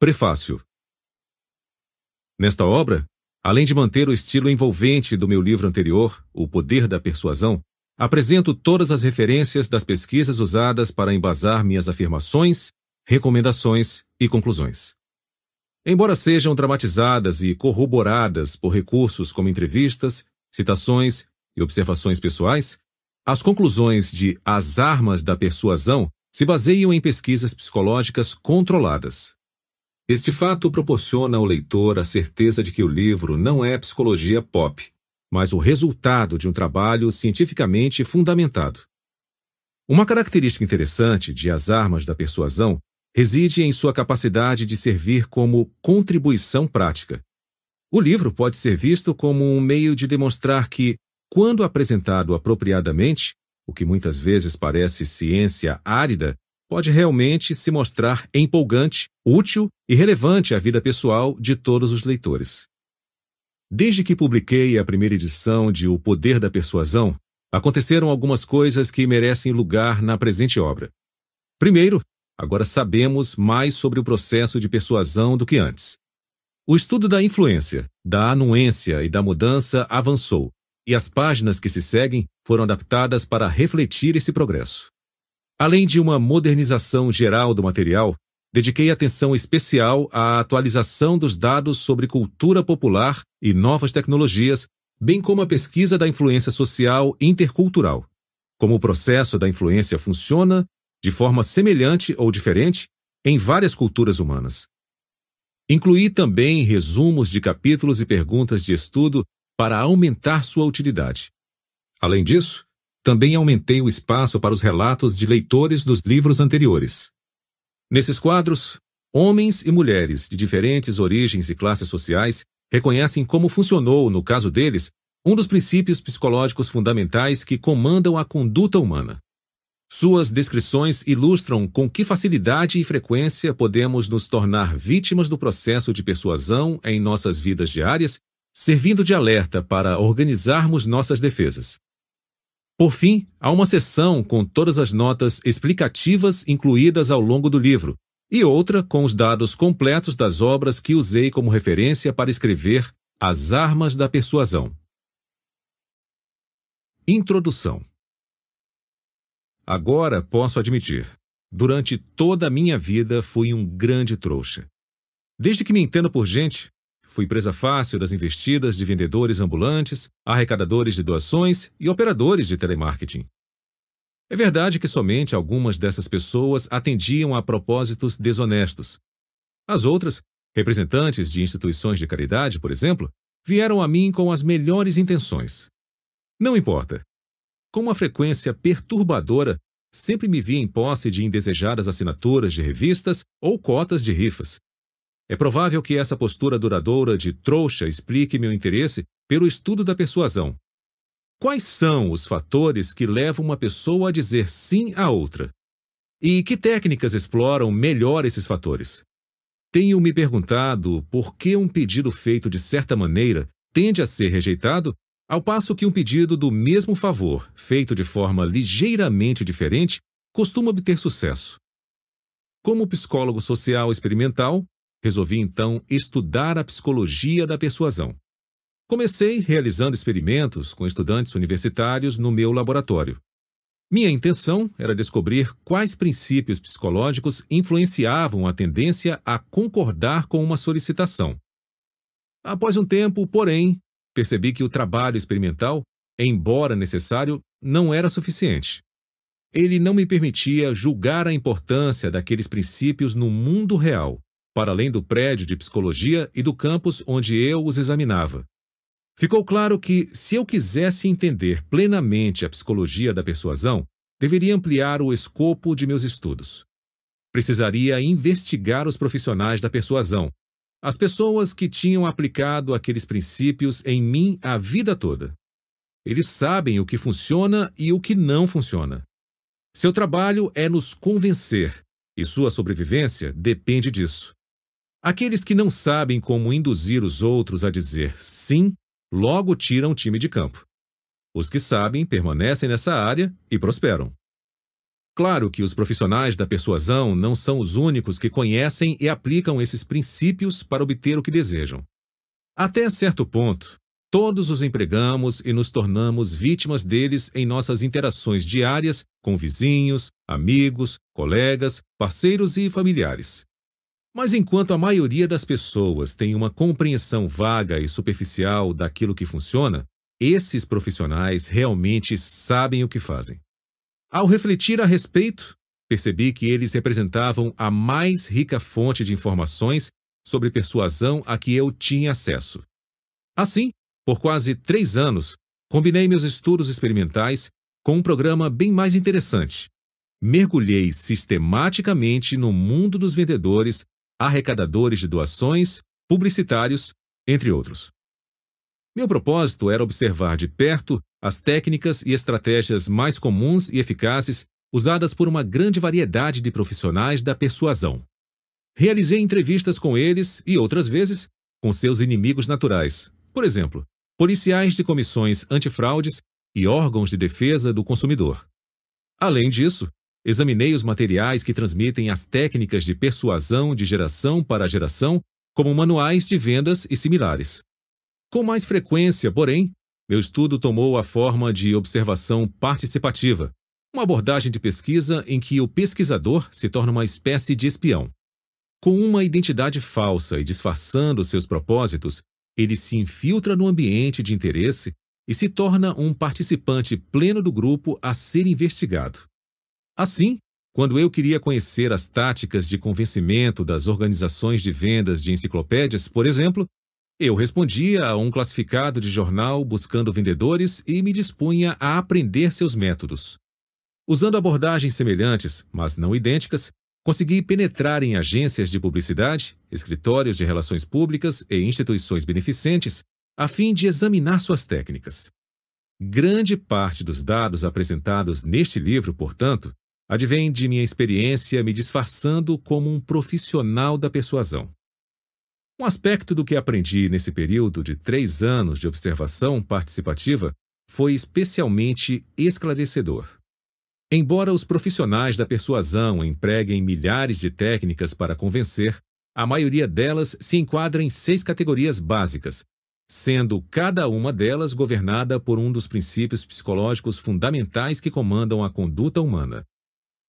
Prefácio Nesta obra, além de manter o estilo envolvente do meu livro anterior, O Poder da Persuasão, apresento todas as referências das pesquisas usadas para embasar minhas afirmações, recomendações e conclusões. Embora sejam dramatizadas e corroboradas por recursos como entrevistas, citações e observações pessoais, as conclusões de As Armas da Persuasão se baseiam em pesquisas psicológicas controladas. Este fato proporciona ao leitor a certeza de que o livro não é psicologia pop, mas o resultado de um trabalho cientificamente fundamentado. Uma característica interessante de As Armas da Persuasão reside em sua capacidade de servir como contribuição prática. O livro pode ser visto como um meio de demonstrar que, quando apresentado apropriadamente, o que muitas vezes parece ciência árida, pode realmente se mostrar empolgante, útil e relevante à vida pessoal de todos os leitores. Desde que publiquei a primeira edição de O Poder da Persuasão, aconteceram algumas coisas que merecem lugar na presente obra. Primeiro, agora sabemos mais sobre o processo de persuasão do que antes. O estudo da influência, da anuência e da mudança avançou, e as páginas que se seguem foram adaptadas para refletir esse progresso. Além de uma modernização geral do material, dediquei atenção especial à atualização dos dados sobre cultura popular e novas tecnologias, bem como a pesquisa da influência social intercultural. Como o processo da influência funciona, de forma semelhante ou diferente, em várias culturas humanas. Incluí também resumos de capítulos e perguntas de estudo para aumentar sua utilidade. Além disso, também aumentei o espaço para os relatos de leitores dos livros anteriores. Nesses quadros, homens e mulheres de diferentes origens e classes sociais reconhecem como funcionou, no caso deles, um dos princípios psicológicos fundamentais que comandam a conduta humana. Suas descrições ilustram com que facilidade e frequência podemos nos tornar vítimas do processo de persuasão em nossas vidas diárias servindo de alerta para organizarmos nossas defesas. Por fim, há uma seção com todas as notas explicativas incluídas ao longo do livro, e outra com os dados completos das obras que usei como referência para escrever As Armas da Persuasão. Introdução Agora posso admitir, durante toda a minha vida fui um grande trouxa. Desde que me entendo por gente, Fui presa fácil das investidas de vendedores ambulantes, arrecadadores de doações e operadores de telemarketing. É verdade que somente algumas dessas pessoas atendiam a propósitos desonestos. As outras, representantes de instituições de caridade, por exemplo, vieram a mim com as melhores intenções. Não importa. Com uma frequência perturbadora, sempre me vi em posse de indesejadas assinaturas de revistas ou cotas de rifas. É provável que essa postura duradoura de trouxa explique meu interesse pelo estudo da persuasão. Quais são os fatores que levam uma pessoa a dizer sim a outra? E que técnicas exploram melhor esses fatores? Tenho me perguntado por que um pedido feito de certa maneira tende a ser rejeitado, ao passo que um pedido do mesmo favor, feito de forma ligeiramente diferente, costuma obter sucesso. Como psicólogo social experimental, Resolvi então estudar a psicologia da persuasão. Comecei realizando experimentos com estudantes universitários no meu laboratório. Minha intenção era descobrir quais princípios psicológicos influenciavam a tendência a concordar com uma solicitação. Após um tempo, porém, percebi que o trabalho experimental, embora necessário, não era suficiente. Ele não me permitia julgar a importância daqueles princípios no mundo real para além do prédio de psicologia e do campus onde eu os examinava. Ficou claro que, se eu quisesse entender plenamente a psicologia da persuasão, deveria ampliar o escopo de meus estudos. Precisaria investigar os profissionais da persuasão, as pessoas que tinham aplicado aqueles princípios em mim a vida toda. Eles sabem o que funciona e o que não funciona. Seu trabalho é nos convencer, e sua sobrevivência depende disso. Aqueles que não sabem como induzir os outros a dizer sim, logo tiram o time de campo. Os que sabem permanecem nessa área e prosperam. Claro que os profissionais da persuasão não são os únicos que conhecem e aplicam esses princípios para obter o que desejam. Até certo ponto, todos os empregamos e nos tornamos vítimas deles em nossas interações diárias com vizinhos, amigos, colegas, parceiros e familiares. Mas enquanto a maioria das pessoas tem uma compreensão vaga e superficial daquilo que funciona, esses profissionais realmente sabem o que fazem. Ao refletir a respeito, percebi que eles representavam a mais rica fonte de informações sobre persuasão a que eu tinha acesso. Assim, por quase três anos, combinei meus estudos experimentais com um programa bem mais interessante. Mergulhei sistematicamente no mundo dos vendedores, arrecadadores de doações, publicitários, entre outros. Meu propósito era observar de perto as técnicas e estratégias mais comuns e eficazes usadas por uma grande variedade de profissionais da persuasão. Realizei entrevistas com eles e, outras vezes, com seus inimigos naturais, por exemplo, policiais de comissões antifraudes e órgãos de defesa do consumidor. Além disso, examinei os materiais que transmitem as técnicas de persuasão de geração para geração, como manuais de vendas e similares. Com mais frequência, porém, meu estudo tomou a forma de observação participativa, uma abordagem de pesquisa em que o pesquisador se torna uma espécie de espião. Com uma identidade falsa e disfarçando seus propósitos, ele se infiltra no ambiente de interesse e se torna um participante pleno do grupo a ser investigado. Assim, quando eu queria conhecer as táticas de convencimento das organizações de vendas de enciclopédias, por exemplo, eu respondia a um classificado de jornal buscando vendedores e me dispunha a aprender seus métodos. Usando abordagens semelhantes, mas não idênticas, consegui penetrar em agências de publicidade, escritórios de relações públicas e instituições beneficentes a fim de examinar suas técnicas. Grande parte dos dados apresentados neste livro, portanto, advém de minha experiência me disfarçando como um profissional da persuasão. Um aspecto do que aprendi nesse período de três anos de observação participativa foi especialmente esclarecedor. Embora os profissionais da persuasão empreguem milhares de técnicas para convencer, a maioria delas se enquadra em seis categorias básicas, sendo cada uma delas governada por um dos princípios psicológicos fundamentais que comandam a conduta humana.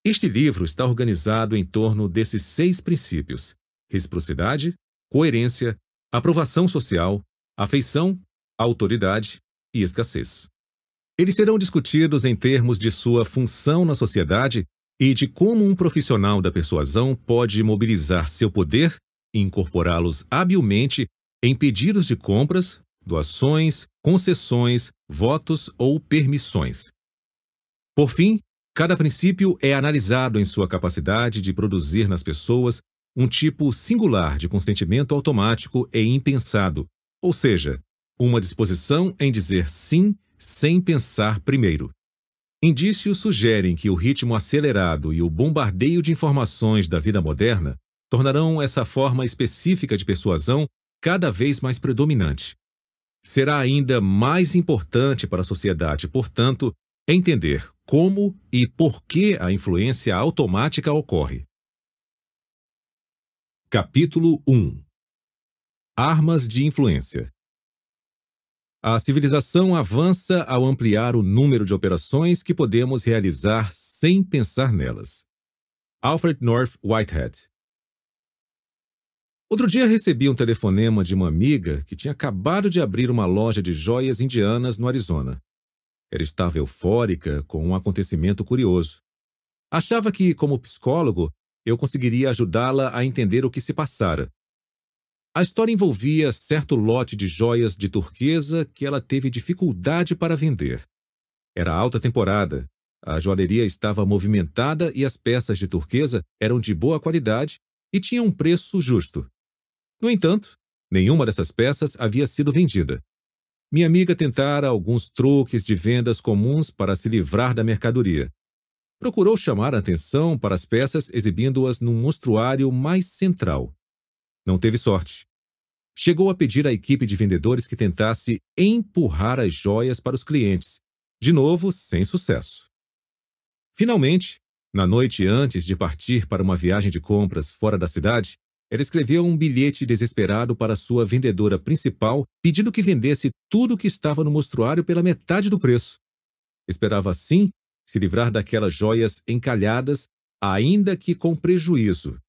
Este livro está organizado em torno desses seis princípios: reciprocidade, coerência, aprovação social, afeição, autoridade e escassez. Eles serão discutidos em termos de sua função na sociedade e de como um profissional da persuasão pode mobilizar seu poder e incorporá-los habilmente em pedidos de compras, doações, concessões, votos ou permissões. Por fim, cada princípio é analisado em sua capacidade de produzir nas pessoas um tipo singular de consentimento automático e impensado, ou seja, uma disposição em dizer sim sem pensar primeiro. Indícios sugerem que o ritmo acelerado e o bombardeio de informações da vida moderna tornarão essa forma específica de persuasão cada vez mais predominante. Será ainda mais importante para a sociedade, portanto, entender como e por que a influência automática ocorre. Capítulo 1 Armas de influência A civilização avança ao ampliar o número de operações que podemos realizar sem pensar nelas. Alfred North Whitehead Outro dia recebi um telefonema de uma amiga que tinha acabado de abrir uma loja de joias indianas no Arizona. Ela estava eufórica com um acontecimento curioso. Achava que, como psicólogo, eu conseguiria ajudá-la a entender o que se passara. A história envolvia certo lote de joias de turquesa que ela teve dificuldade para vender. Era alta temporada, a joalheria estava movimentada e as peças de turquesa eram de boa qualidade e tinham um preço justo. No entanto, nenhuma dessas peças havia sido vendida. Minha amiga tentara alguns truques de vendas comuns para se livrar da mercadoria procurou chamar a atenção para as peças exibindo-as num mostruário mais central. Não teve sorte. Chegou a pedir à equipe de vendedores que tentasse empurrar as joias para os clientes, de novo sem sucesso. Finalmente, Na noite antes de partir para uma viagem de compras fora da cidade, ela escreveu um bilhete desesperado para sua vendedora principal, pedindo que vendesse tudo o que estava no mostruário pela metade do preço. Esperava, assim, se livrar daquelas joias encalhadas, ainda que com prejuízo.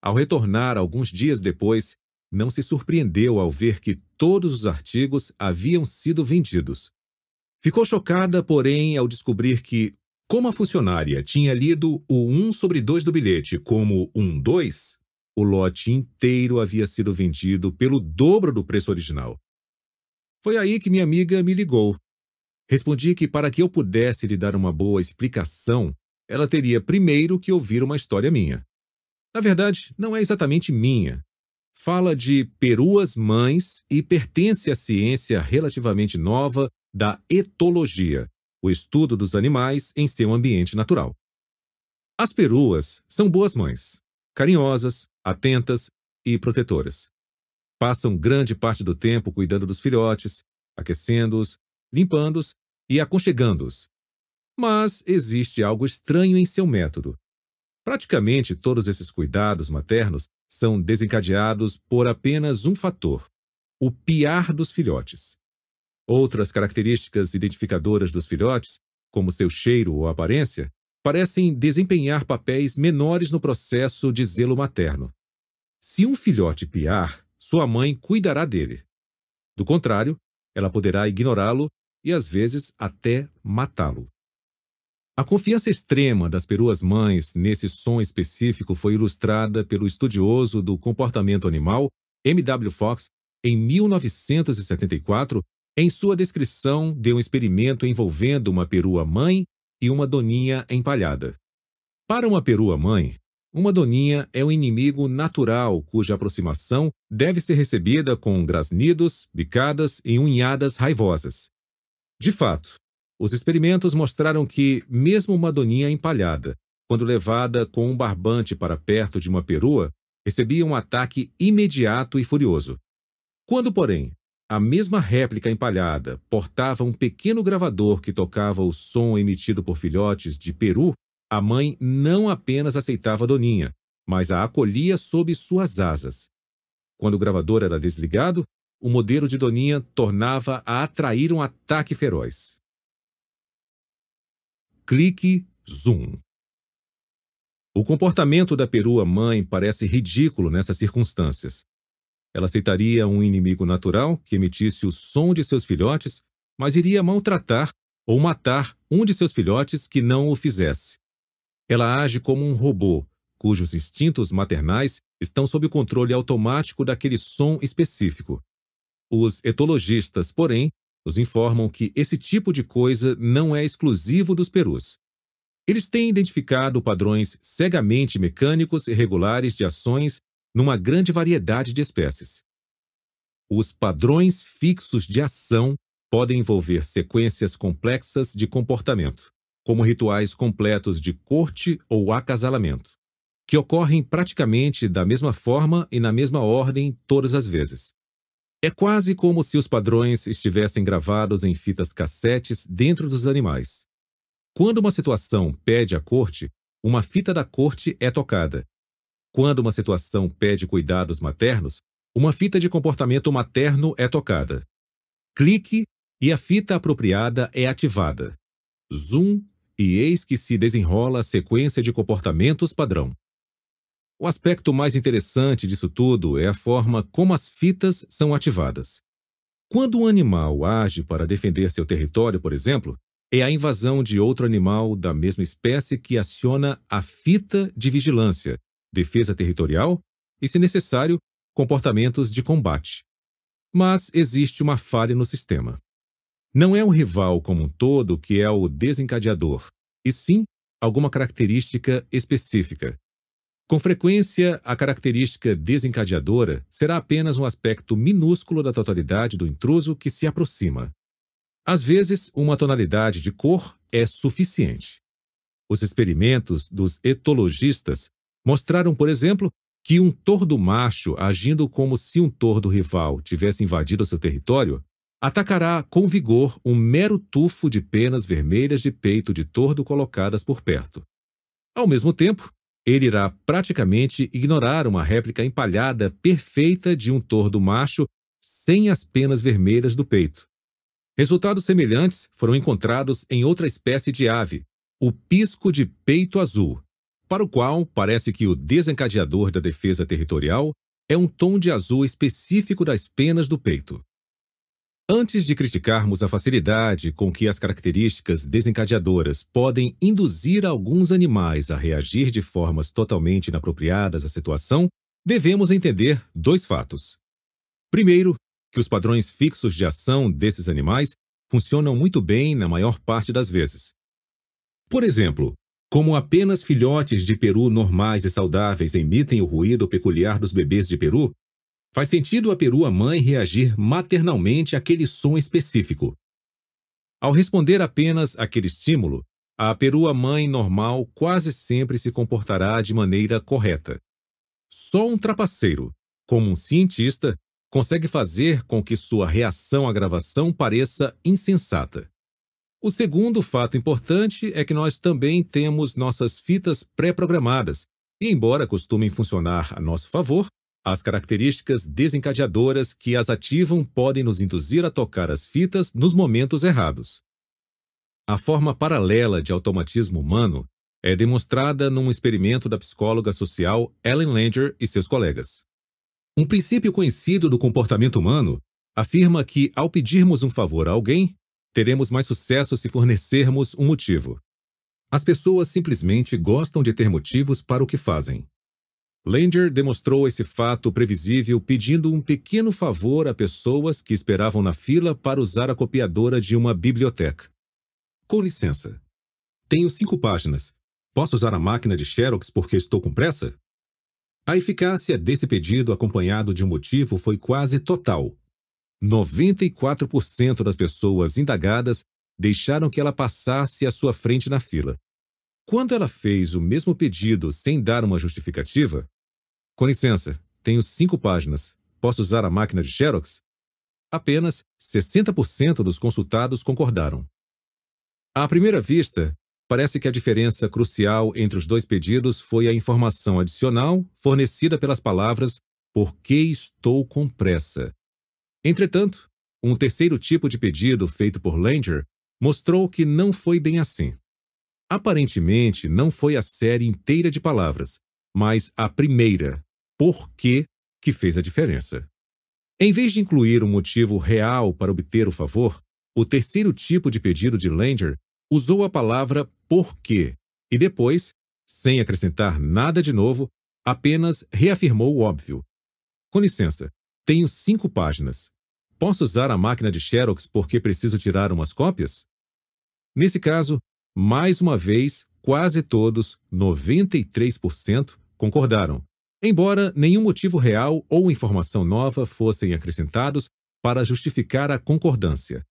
Ao retornar alguns dias depois, não se surpreendeu ao ver que todos os artigos haviam sido vendidos. Ficou chocada, porém, ao descobrir que, como a funcionária tinha lido o 1 sobre 2 do bilhete como um 2, o lote inteiro havia sido vendido pelo dobro do preço original. Foi aí que minha amiga me ligou. Respondi que para que eu pudesse lhe dar uma boa explicação, ela teria primeiro que ouvir uma história minha. Na verdade, não é exatamente minha. Fala de peruas mães e pertence à ciência relativamente nova da etologia, o estudo dos animais em seu ambiente natural. As peruas são boas mães, carinhosas, atentas e protetoras. Passam grande parte do tempo cuidando dos filhotes, aquecendo-os, limpando-os e aconchegando-os. Mas existe algo estranho em seu método. Praticamente todos esses cuidados maternos são desencadeados por apenas um fator: o piar dos filhotes. Outras características identificadoras dos filhotes, como seu cheiro ou aparência, parecem desempenhar papéis menores no processo de zelo materno. Se um filhote piar, sua mãe cuidará dele. Do contrário, ela poderá ignorá-lo e às vezes até matá-lo. A confiança extrema das peruas mães nesse som específico foi ilustrada pelo estudioso do comportamento animal M. W. Fox em 1974 em sua descrição de um experimento envolvendo uma perua mãe e uma doninha empalhada. Para uma perua mãe, uma doninha é um inimigo natural cuja aproximação deve ser recebida com grasnidos, bicadas e unhadas raivosas. De fato, os experimentos mostraram que, mesmo uma doninha empalhada, quando levada com um barbante para perto de uma perua, recebia um ataque imediato e furioso. Quando, porém, a mesma réplica empalhada portava um pequeno gravador que tocava o som emitido por filhotes de peru, a mãe não apenas aceitava a Doninha, mas a acolhia sob suas asas. Quando o gravador era desligado, o modelo de Doninha tornava a atrair um ataque feroz. Clique Zoom. O comportamento da perua mãe parece ridículo nessas circunstâncias. Ela aceitaria um inimigo natural que emitisse o som de seus filhotes, mas iria maltratar ou matar um de seus filhotes que não o fizesse. Ela age como um robô, cujos instintos maternais estão sob o controle automático daquele som específico. Os etologistas, porém, nos informam que esse tipo de coisa não é exclusivo dos perus. Eles têm identificado padrões cegamente mecânicos e regulares de ações numa grande variedade de espécies. Os padrões fixos de ação podem envolver sequências complexas de comportamento, como rituais completos de corte ou acasalamento, que ocorrem praticamente da mesma forma e na mesma ordem todas as vezes. É quase como se os padrões estivessem gravados em fitas cassetes dentro dos animais. Quando uma situação pede a corte, uma fita da corte é tocada, quando uma situação pede cuidados maternos, uma fita de comportamento materno é tocada. Clique e a fita apropriada é ativada. Zoom e eis que se desenrola a sequência de comportamentos padrão. O aspecto mais interessante disso tudo é a forma como as fitas são ativadas. Quando um animal age para defender seu território, por exemplo, é a invasão de outro animal da mesma espécie que aciona a fita de vigilância, defesa territorial e, se necessário, comportamentos de combate. Mas existe uma falha no sistema. Não é o rival como um todo que é o desencadeador, e sim alguma característica específica. Com frequência, a característica desencadeadora será apenas um aspecto minúsculo da totalidade do intruso que se aproxima. Às vezes, uma tonalidade de cor é suficiente. Os experimentos dos etologistas Mostraram, por exemplo, que um tordo macho, agindo como se um tordo rival tivesse invadido seu território, atacará com vigor um mero tufo de penas vermelhas de peito de tordo colocadas por perto. Ao mesmo tempo, ele irá praticamente ignorar uma réplica empalhada perfeita de um tordo macho sem as penas vermelhas do peito. Resultados semelhantes foram encontrados em outra espécie de ave, o pisco de peito azul, para o qual parece que o desencadeador da defesa territorial é um tom de azul específico das penas do peito. Antes de criticarmos a facilidade com que as características desencadeadoras podem induzir alguns animais a reagir de formas totalmente inapropriadas à situação, devemos entender dois fatos. Primeiro, que os padrões fixos de ação desses animais funcionam muito bem na maior parte das vezes. Por exemplo, como apenas filhotes de peru normais e saudáveis emitem o ruído peculiar dos bebês de peru, faz sentido a perua-mãe reagir maternalmente àquele som específico. Ao responder apenas àquele estímulo, a perua-mãe normal quase sempre se comportará de maneira correta. Só um trapaceiro, como um cientista, consegue fazer com que sua reação à gravação pareça insensata. O segundo fato importante é que nós também temos nossas fitas pré-programadas, e embora costumem funcionar a nosso favor, as características desencadeadoras que as ativam podem nos induzir a tocar as fitas nos momentos errados. A forma paralela de automatismo humano é demonstrada num experimento da psicóloga social Ellen Langer e seus colegas. Um princípio conhecido do comportamento humano afirma que, ao pedirmos um favor a alguém, teremos mais sucesso se fornecermos um motivo. As pessoas simplesmente gostam de ter motivos para o que fazem. Langer demonstrou esse fato previsível pedindo um pequeno favor a pessoas que esperavam na fila para usar a copiadora de uma biblioteca. Com licença. Tenho cinco páginas. Posso usar a máquina de Xerox porque estou com pressa? A eficácia desse pedido acompanhado de um motivo foi quase total. 94% das pessoas indagadas deixaram que ela passasse à sua frente na fila. Quando ela fez o mesmo pedido sem dar uma justificativa, com licença, tenho cinco páginas. Posso usar a máquina de Xerox? Apenas 60% dos consultados concordaram. À primeira vista, Parece que a diferença crucial entre os dois pedidos foi a informação adicional fornecida pelas palavras por que estou com pressa. Entretanto, um terceiro tipo de pedido feito por Langer mostrou que não foi bem assim. Aparentemente, não foi a série inteira de palavras, mas a primeira, por que, que fez a diferença. Em vez de incluir um motivo real para obter o favor, o terceiro tipo de pedido de Langer usou a palavra porquê e depois, sem acrescentar nada de novo, apenas reafirmou o óbvio. Com licença, tenho cinco páginas. Posso usar a máquina de Xerox porque preciso tirar umas cópias? Nesse caso, mais uma vez, quase todos, 93%, concordaram, embora nenhum motivo real ou informação nova fossem acrescentados para justificar a concordância.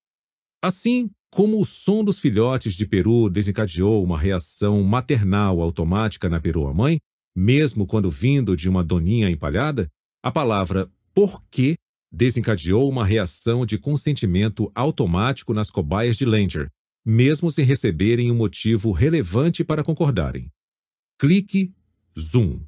Assim, como o som dos filhotes de peru desencadeou uma reação maternal automática na perua-mãe, mesmo quando vindo de uma doninha empalhada, a palavra porquê desencadeou uma reação de consentimento automático nas cobaias de Langer, mesmo sem receberem um motivo relevante para concordarem. Clique Zoom.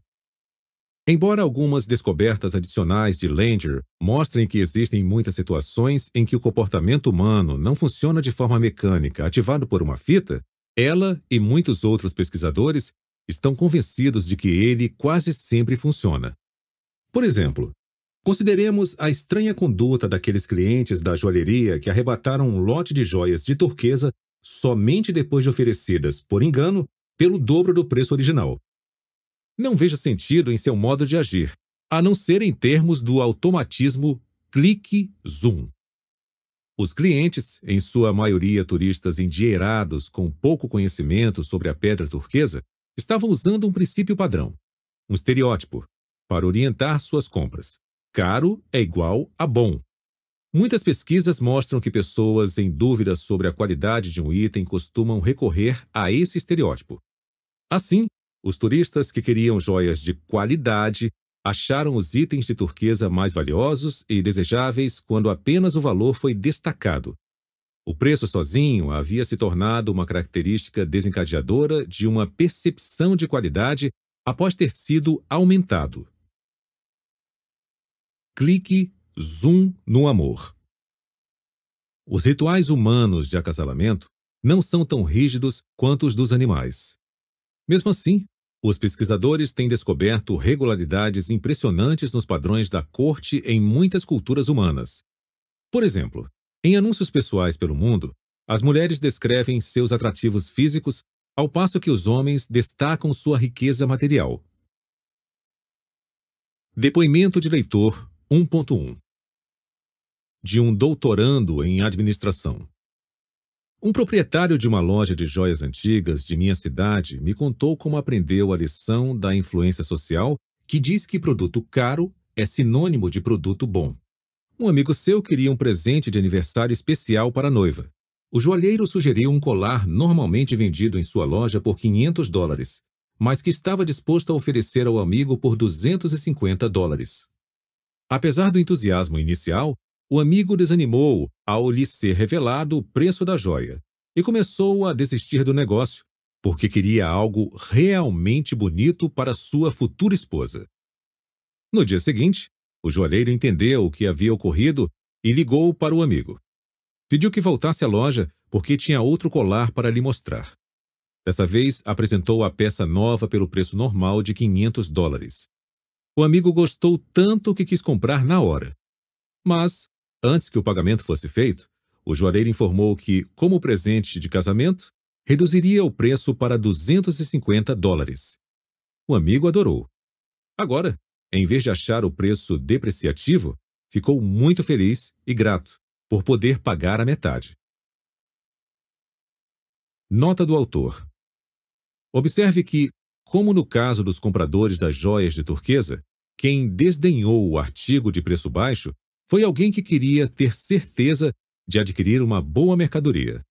Embora algumas descobertas adicionais de Langer mostrem que existem muitas situações em que o comportamento humano não funciona de forma mecânica ativado por uma fita, ela e muitos outros pesquisadores estão convencidos de que ele quase sempre funciona. Por exemplo, consideremos a estranha conduta daqueles clientes da joalheria que arrebataram um lote de joias de turquesa somente depois de oferecidas, por engano, pelo dobro do preço original. Não vejo sentido em seu modo de agir, a não ser em termos do automatismo clique-zoom. Os clientes, em sua maioria turistas endinheirados com pouco conhecimento sobre a pedra turquesa, estavam usando um princípio padrão, um estereótipo, para orientar suas compras. Caro é igual a bom. Muitas pesquisas mostram que pessoas em dúvida sobre a qualidade de um item costumam recorrer a esse estereótipo. Assim, os turistas que queriam joias de qualidade acharam os itens de turquesa mais valiosos e desejáveis quando apenas o valor foi destacado. O preço sozinho havia se tornado uma característica desencadeadora de uma percepção de qualidade após ter sido aumentado. Clique Zoom no amor. Os rituais humanos de acasalamento não são tão rígidos quanto os dos animais. Mesmo assim, os pesquisadores têm descoberto regularidades impressionantes nos padrões da corte em muitas culturas humanas. Por exemplo, em anúncios pessoais pelo mundo, as mulheres descrevem seus atrativos físicos, ao passo que os homens destacam sua riqueza material. Depoimento de leitor 1.1 De um doutorando em administração. Um proprietário de uma loja de joias antigas de minha cidade me contou como aprendeu a lição da influência social que diz que produto caro é sinônimo de produto bom. Um amigo seu queria um presente de aniversário especial para a noiva. O joalheiro sugeriu um colar normalmente vendido em sua loja por 500 dólares, mas que estava disposto a oferecer ao amigo por 250 dólares. Apesar do entusiasmo inicial, o amigo desanimou ao lhe ser revelado o preço da joia e começou a desistir do negócio, porque queria algo realmente bonito para sua futura esposa. No dia seguinte, o joalheiro entendeu o que havia ocorrido e ligou para o amigo. Pediu que voltasse à loja porque tinha outro colar para lhe mostrar. Dessa vez, apresentou a peça nova pelo preço normal de 500 dólares. O amigo gostou tanto que quis comprar na hora. Mas, Antes que o pagamento fosse feito, o joalheiro informou que, como presente de casamento, reduziria o preço para 250 dólares. O amigo adorou. Agora, em vez de achar o preço depreciativo, ficou muito feliz e grato por poder pagar a metade. Nota do autor: Observe que, como no caso dos compradores das joias de turquesa, quem desdenhou o artigo de preço baixo foi alguém que queria ter certeza de adquirir uma boa mercadoria.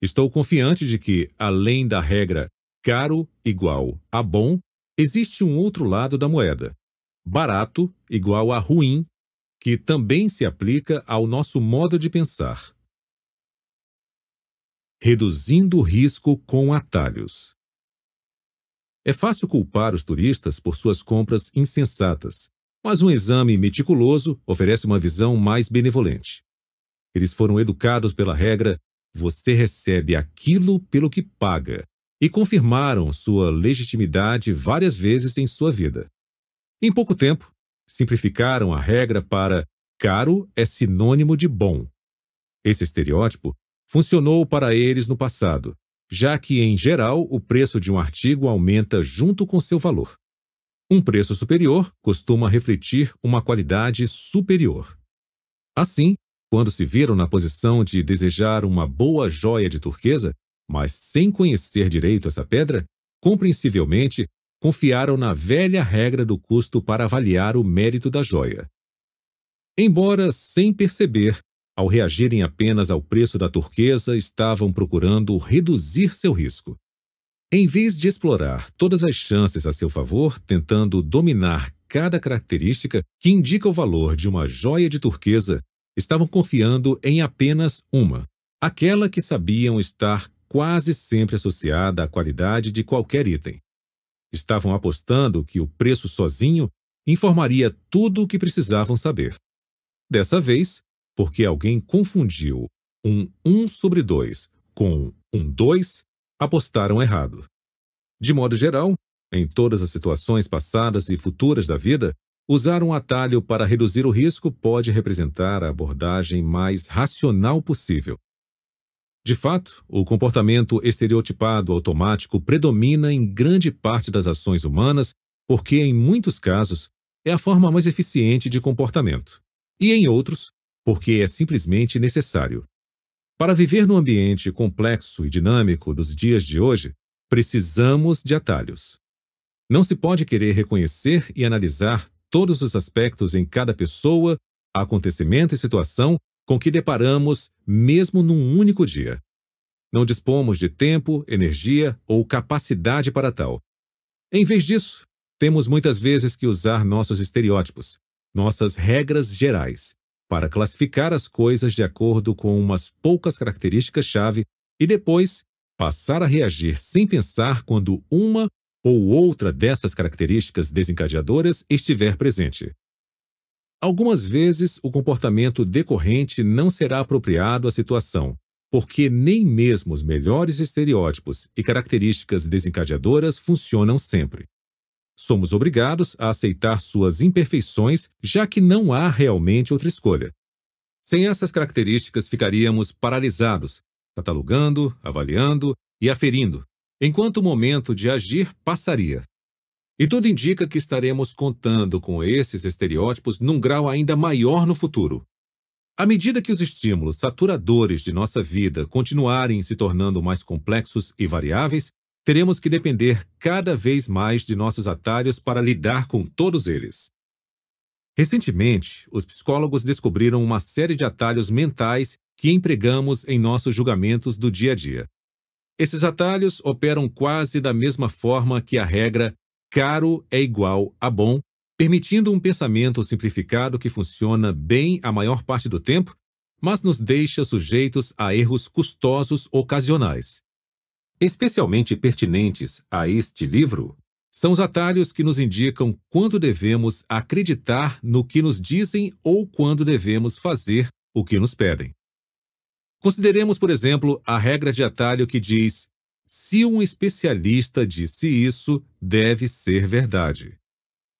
Estou confiante de que, além da regra caro igual a bom, existe um outro lado da moeda, barato igual a ruim, que também se aplica ao nosso modo de pensar. Reduzindo o risco com atalhos. É fácil culpar os turistas por suas compras insensatas, mas um exame meticuloso oferece uma visão mais benevolente. Eles foram educados pela regra você recebe aquilo pelo que paga e confirmaram sua legitimidade várias vezes em sua vida. Em pouco tempo, simplificaram a regra para caro é sinônimo de bom. Esse estereótipo funcionou para eles no passado, já que, em geral, o preço de um artigo aumenta junto com seu valor. Um preço superior costuma refletir uma qualidade superior. Assim, quando se viram na posição de desejar uma boa joia de turquesa, mas sem conhecer direito essa pedra, compreensivelmente confiaram na velha regra do custo para avaliar o mérito da joia. Embora sem perceber, ao reagirem apenas ao preço da turquesa, estavam procurando reduzir seu risco. Em vez de explorar todas as chances a seu favor, tentando dominar cada característica que indica o valor de uma joia de turquesa, estavam confiando em apenas uma, aquela que sabiam estar quase sempre associada à qualidade de qualquer item. Estavam apostando que o preço sozinho informaria tudo o que precisavam saber. Dessa vez, porque alguém confundiu um 1 sobre 2 com um 2, apostaram errado. De modo geral, em todas as situações passadas e futuras da vida, usar um atalho para reduzir o risco pode representar a abordagem mais racional possível. De fato, o comportamento estereotipado automático predomina em grande parte das ações humanas porque, em muitos casos, é a forma mais eficiente de comportamento, e em outros, porque é simplesmente necessário. Para viver no ambiente complexo e dinâmico dos dias de hoje, precisamos de atalhos. Não se pode querer reconhecer e analisar todos os aspectos em cada pessoa, acontecimento e situação com que deparamos mesmo num único dia. Não dispomos de tempo, energia ou capacidade para tal. Em vez disso, temos muitas vezes que usar nossos estereótipos, nossas regras gerais, para classificar as coisas de acordo com umas poucas características-chave e depois passar a reagir sem pensar quando uma ou outra dessas características desencadeadoras estiver presente. Algumas vezes o comportamento decorrente não será apropriado à situação, porque nem mesmo os melhores estereótipos e características desencadeadoras funcionam sempre. Somos obrigados a aceitar suas imperfeições, já que não há realmente outra escolha. Sem essas características, ficaríamos paralisados, catalogando, avaliando e aferindo, enquanto o momento de agir passaria. E tudo indica que estaremos contando com esses estereótipos num grau ainda maior no futuro. À medida que os estímulos saturadores de nossa vida continuarem se tornando mais complexos e variáveis, teremos que depender cada vez mais de nossos atalhos para lidar com todos eles. Recentemente, os psicólogos descobriram uma série de atalhos mentais que empregamos em nossos julgamentos do dia a dia. Esses atalhos operam quase da mesma forma que a regra caro é igual a bom permitindo um pensamento simplificado que funciona bem a maior parte do tempo, mas nos deixa sujeitos a erros custosos ocasionais. Especialmente pertinentes a este livro são os atalhos que nos indicam quando devemos acreditar no que nos dizem ou quando devemos fazer o que nos pedem. Consideremos, por exemplo, a regra de atalho que diz: se um especialista disse isso, deve ser verdade.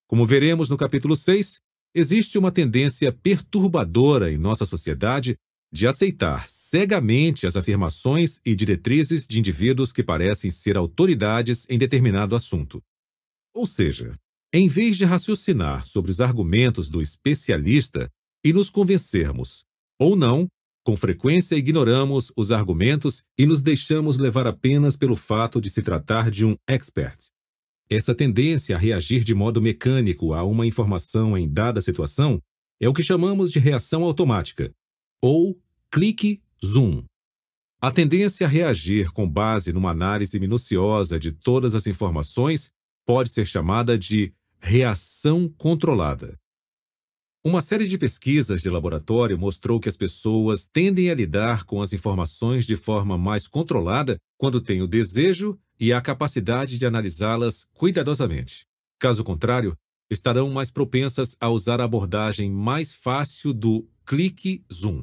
Como veremos no capítulo 6, existe uma tendência perturbadora em nossa sociedade de aceitar cegamente as afirmações e diretrizes de indivíduos que parecem ser autoridades em determinado assunto. Ou seja, em vez de raciocinar sobre os argumentos do especialista e nos convencermos, ou não, com frequência ignoramos os argumentos e nos deixamos levar apenas pelo fato de se tratar de um expert. Essa tendência a reagir de modo mecânico a uma informação em dada situação é o que chamamos de reação automática, ou clique zoom. A tendência a reagir com base numa análise minuciosa de todas as informações pode ser chamada de reação controlada. Uma série de pesquisas de laboratório mostrou que as pessoas tendem a lidar com as informações de forma mais controlada quando têm o desejo e a capacidade de analisá-las cuidadosamente. Caso contrário, estarão mais propensas a usar a abordagem mais fácil do clique zoom.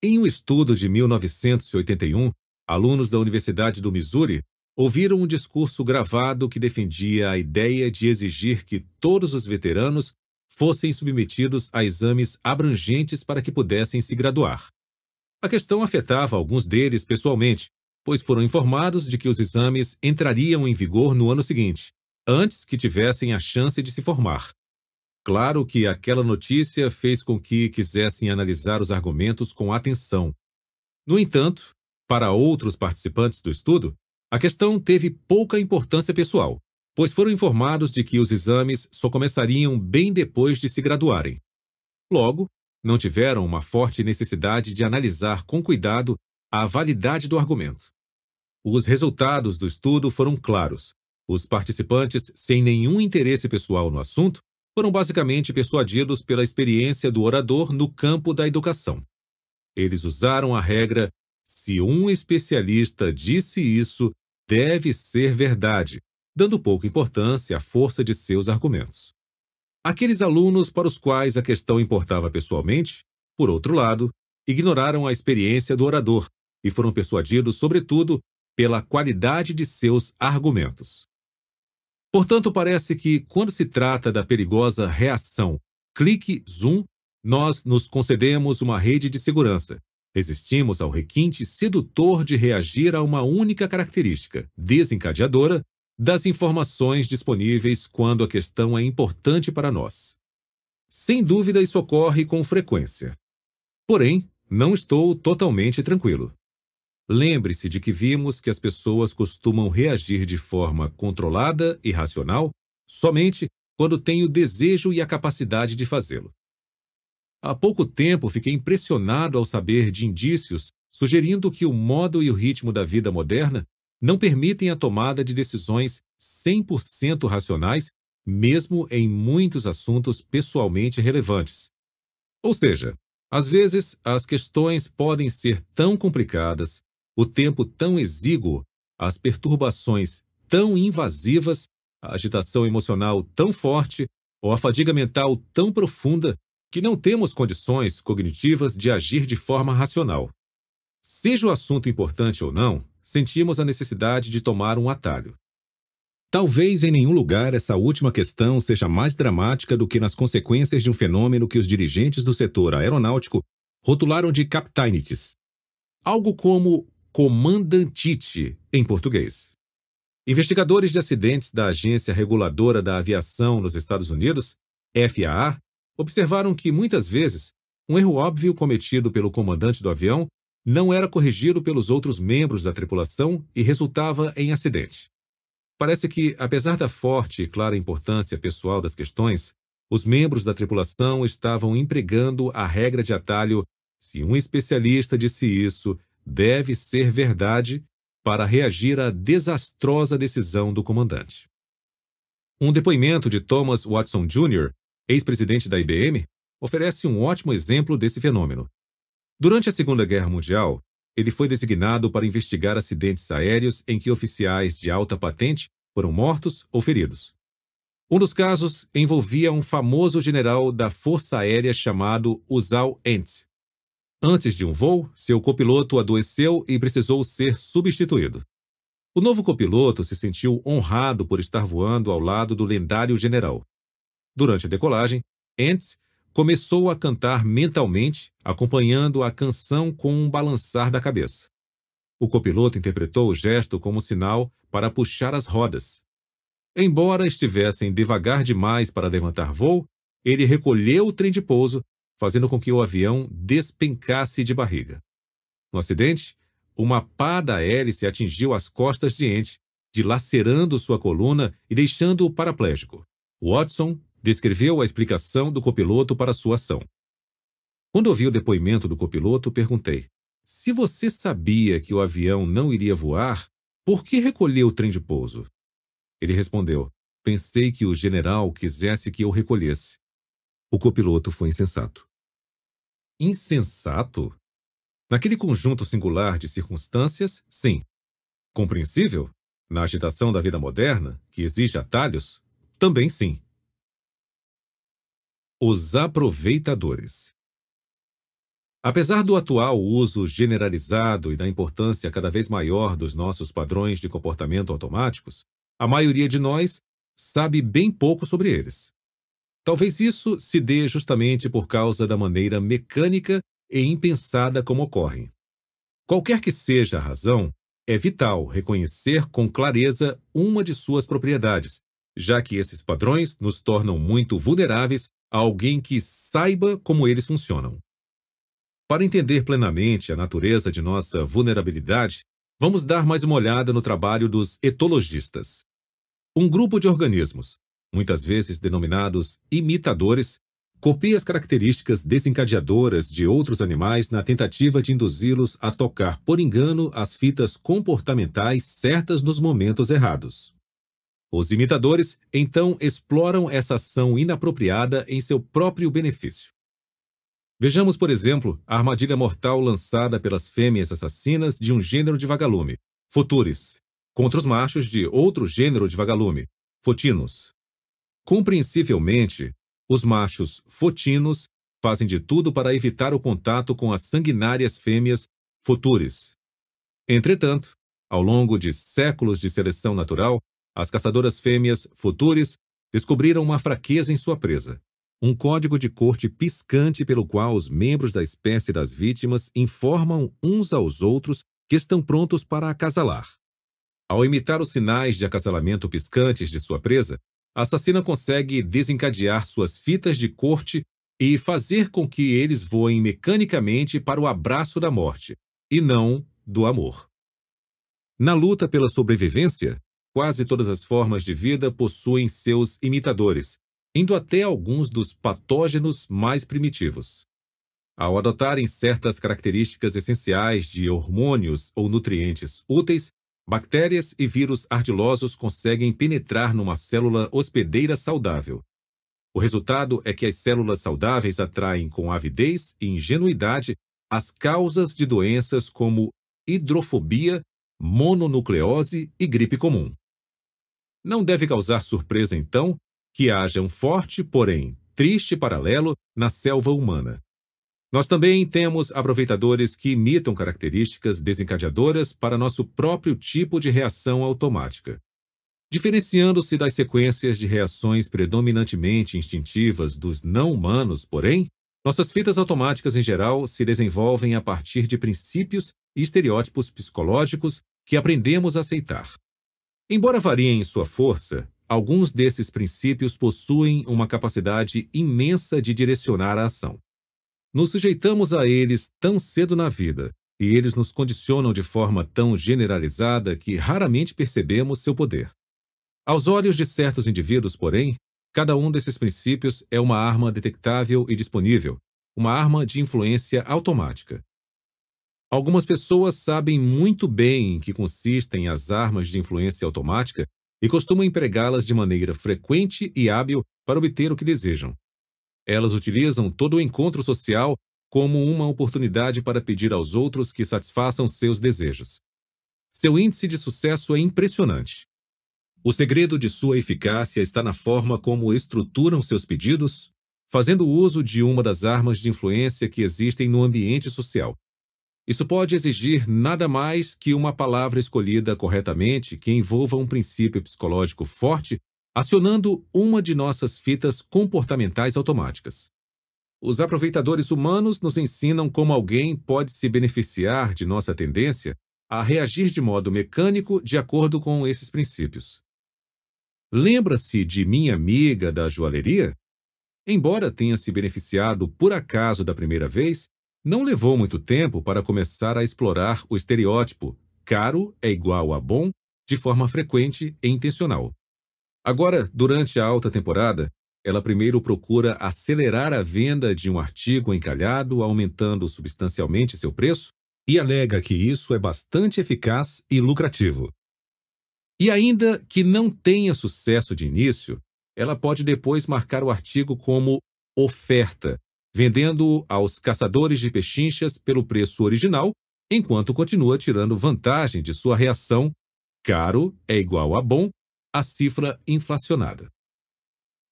Em um estudo de 1981, alunos da Universidade do Missouri ouviram um discurso gravado que defendia a ideia de exigir que todos os veteranos fossem submetidos a exames abrangentes para que pudessem se graduar. A questão afetava alguns deles pessoalmente, pois foram informados de que os exames entrariam em vigor no ano seguinte, antes que tivessem a chance de se formar. Claro que aquela notícia fez com que quisessem analisar os argumentos com atenção. No entanto, para outros participantes do estudo, a questão teve pouca importância pessoal, pois foram informados de que os exames só começariam bem depois de se graduarem. Logo, não tiveram uma forte necessidade de analisar com cuidado a validade do argumento. Os resultados do estudo foram claros. Os participantes, sem nenhum interesse pessoal no assunto, foram basicamente persuadidos pela experiência do orador no campo da educação. Eles usaram a regra: se um especialista disse isso, deve ser verdade, dando pouca importância à força de seus argumentos. Aqueles alunos para os quais a questão importava pessoalmente, por outro lado, ignoraram a experiência do orador e foram persuadidos, sobretudo, pela qualidade de seus argumentos. Portanto, parece que, quando se trata da perigosa reação clique-zoom, nós nos concedemos uma rede de segurança. Resistimos ao requinte sedutor de reagir a uma única característica desencadeadora das informações disponíveis quando a questão é importante para nós. Sem dúvida, isso ocorre com frequência. Porém, não estou totalmente tranquilo. Lembre-se de que vimos que as pessoas costumam reagir de forma controlada e racional somente quando têm o desejo e a capacidade de fazê-lo. Há pouco tempo fiquei impressionado ao saber de indícios sugerindo que o modo e o ritmo da vida moderna não permitem a tomada de decisões 100% racionais, mesmo em muitos assuntos pessoalmente relevantes. Ou seja, às vezes as questões podem ser tão complicadas, o tempo tão exíguo, as perturbações tão invasivas, a agitação emocional tão forte ou a fadiga mental tão profunda que não temos condições cognitivas de agir de forma racional. Seja o assunto importante ou não, sentimos a necessidade de tomar um atalho. Talvez em nenhum lugar essa última questão seja mais dramática do que nas consequências de um fenômeno que os dirigentes do setor aeronáutico rotularam de captainites, algo como comandantite em português. Investigadores de acidentes da Agência Reguladora da Aviação nos Estados Unidos, FAA, observaram que muitas vezes um erro óbvio cometido pelo comandante do avião não era corrigido pelos outros membros da tripulação e resultava em acidente. Parece que, apesar da forte e clara importância pessoal das questões, os membros da tripulação estavam empregando a regra de atalho se um especialista disse isso, deve ser verdade para reagir à desastrosa decisão do comandante. Um depoimento de Thomas Watson Jr., ex-presidente da IBM, oferece um ótimo exemplo desse fenômeno. Durante a Segunda Guerra Mundial, ele foi designado para investigar acidentes aéreos em que oficiais de alta patente foram mortos ou feridos. Um dos casos envolvia um famoso general da Força Aérea chamado Uzal Ent. Antes de um voo, seu copiloto adoeceu e precisou ser substituído. O novo copiloto se sentiu honrado por estar voando ao lado do lendário general. Durante a decolagem, Ent começou a cantar mentalmente, acompanhando a canção com um balançar da cabeça. O copiloto interpretou o gesto como sinal para puxar as rodas. Embora estivessem devagar demais para levantar voo, ele recolheu o trem de pouso, fazendo com que o avião despencasse de barriga. No acidente, uma pá da hélice atingiu as costas de Ent, dilacerando sua coluna e deixando-o paraplégico. Watson descreveu a explicação do copiloto para sua ação. Quando ouvi o depoimento do copiloto, perguntei: Se você sabia que o avião não iria voar, por que recolheu o trem de pouso? Ele respondeu: Pensei que o general quisesse que eu recolhesse. O copiloto foi insensato. Insensato? Naquele conjunto singular de circunstâncias, sim. Compreensível? Na agitação da vida moderna, que exige atalhos, também sim. Os aproveitadores. Apesar do atual uso generalizado e da importância cada vez maior dos nossos padrões de comportamento automáticos, a maioria de nós sabe bem pouco sobre eles. Talvez isso se dê justamente por causa da maneira mecânica e impensada como ocorrem. Qualquer que seja a razão, é vital reconhecer com clareza uma de suas propriedades, já que esses padrões nos tornam muito vulneráveis a alguém que saiba como eles funcionam. Para entender plenamente a natureza de nossa vulnerabilidade, vamos dar mais uma olhada no trabalho dos etologistas. Um grupo de organismos, muitas vezes denominados imitadores, copia as características desencadeadoras de outros animais na tentativa de induzi-los a tocar por engano as fitas comportamentais certas nos momentos errados. Os imitadores, então, exploram essa ação inapropriada em seu próprio benefício. Vejamos, por exemplo, a armadilha mortal lançada pelas fêmeas assassinas de um gênero de vagalume, Futuris, contra os machos de outro gênero de vagalume, Fotinos. Compreensivelmente, os machos fotinos fazem de tudo para evitar o contato com as sanguinárias fêmeas Futuris. Entretanto, ao longo de séculos de seleção natural, as caçadoras fêmeas Futuris descobriram uma fraqueza em sua presa. Um código de corte piscante pelo qual os membros da espécie das vítimas informam uns aos outros que estão prontos para acasalar. Ao imitar os sinais de acasalamento piscantes de sua presa, a assassina consegue desencadear suas fitas de corte e fazer com que eles voem mecanicamente para o abraço da morte, e não do amor. Na luta pela sobrevivência, Quase todas as formas de vida possuem seus imitadores, indo até alguns dos patógenos mais primitivos. Ao adotarem certas características essenciais de hormônios ou nutrientes úteis, bactérias e vírus ardilosos conseguem penetrar numa célula hospedeira saudável. O resultado é que as células saudáveis atraem com avidez e ingenuidade as causas de doenças como hidrofobia, mononucleose e gripe comum. Não deve causar surpresa, então, que haja um forte, porém triste paralelo na selva humana. Nós também temos aproveitadores que imitam características desencadeadoras para nosso próprio tipo de reação automática. Diferenciando-se das sequências de reações predominantemente instintivas dos não-humanos, porém, nossas fitas automáticas em geral se desenvolvem a partir de princípios e estereótipos psicológicos que aprendemos a aceitar. Embora variem em sua força, alguns desses princípios possuem uma capacidade imensa de direcionar a ação. Nos sujeitamos a eles tão cedo na vida, e eles nos condicionam de forma tão generalizada que raramente percebemos seu poder. Aos olhos de certos indivíduos, porém, cada um desses princípios é uma arma detectável e disponível, uma arma de influência automática. Algumas pessoas sabem muito bem em que consistem as armas de influência automática e costumam empregá-las de maneira frequente e hábil para obter o que desejam. Elas utilizam todo o encontro social como uma oportunidade para pedir aos outros que satisfaçam seus desejos. Seu índice de sucesso é impressionante. O segredo de sua eficácia está na forma como estruturam seus pedidos, fazendo uso de uma das armas de influência que existem no ambiente social. Isso pode exigir nada mais que uma palavra escolhida corretamente que envolva um princípio psicológico forte acionando uma de nossas fitas comportamentais automáticas. Os aproveitadores humanos nos ensinam como alguém pode se beneficiar de nossa tendência a reagir de modo mecânico de acordo com esses princípios. Lembra-se de minha amiga da joalheria? Embora tenha se beneficiado por acaso da primeira vez, não levou muito tempo para começar a explorar o estereótipo caro é igual a bom de forma frequente e intencional. Agora, durante a alta temporada, ela primeiro procura acelerar a venda de um artigo encalhado, aumentando substancialmente seu preço, e alega que isso é bastante eficaz e lucrativo. E ainda que não tenha sucesso de início, ela pode depois marcar o artigo como oferta, vendendo-o aos caçadores de pechinchas pelo preço original, enquanto continua tirando vantagem de sua reação caro é igual a bom a cifra inflacionada.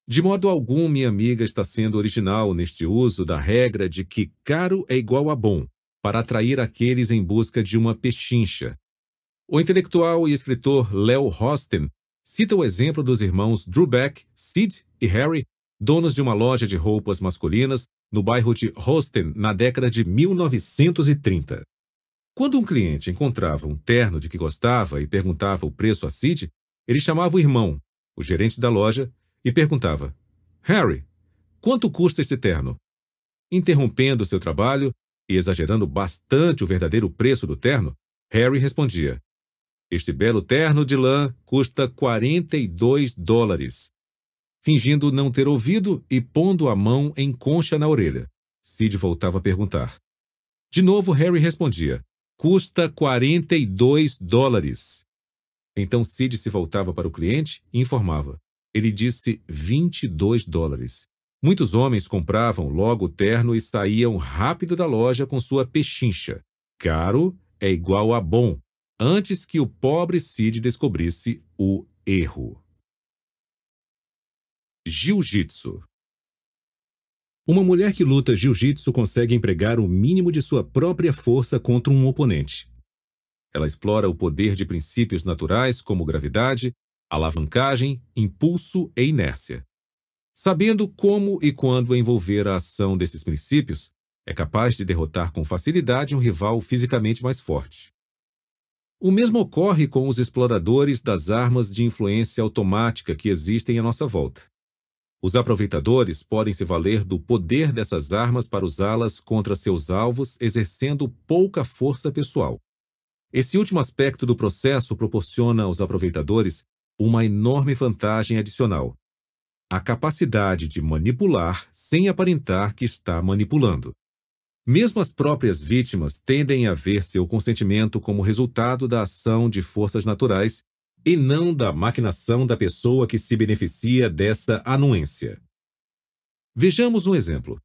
De modo algum, minha amiga está sendo original neste uso da regra de que caro é igual a bom, para atrair aqueles em busca de uma pechincha. O intelectual e escritor Leo Hosten cita o exemplo dos irmãos Drew Beck, Sid e Harry, donos de uma loja de roupas masculinas no bairro de Hosten na década de 1930. Quando um cliente encontrava um terno de que gostava e perguntava o preço a Sid, ele chamava o irmão, o gerente da loja, e perguntava: Harry, quanto custa este terno? Interrompendo seu trabalho e exagerando bastante o verdadeiro preço do terno, Harry respondia: Este belo terno de lã custa 42 dólares. Fingindo não ter ouvido e pondo a mão em concha na orelha, Sid voltava a perguntar. De novo, Harry respondia: Custa 42 dólares. Então Sid se voltava para o cliente e informava. Ele disse 22 dólares. Muitos homens compravam logo o terno e saíam rápido da loja com sua pechincha. Caro é igual a bom, antes que o pobre Sid descobrisse o erro. Jiu-Jitsu Uma mulher que luta jiu-jitsu consegue empregar o mínimo de sua própria força contra um oponente. Ela explora o poder de princípios naturais como gravidade, alavancagem, impulso e inércia. Sabendo como e quando envolver a ação desses princípios, é capaz de derrotar com facilidade um rival fisicamente mais forte. O mesmo ocorre com os exploradores das armas de influência automática que existem à nossa volta. Os aproveitadores podem se valer do poder dessas armas para usá-las contra seus alvos, exercendo pouca força pessoal. Esse último aspecto do processo proporciona aos aproveitadores uma enorme vantagem adicional: a capacidade de manipular sem aparentar que está manipulando. Mesmo as próprias vítimas tendem a ver seu consentimento como resultado da ação de forças naturais e não da maquinação da pessoa que se beneficia dessa anuência. Vejamos um exemplo.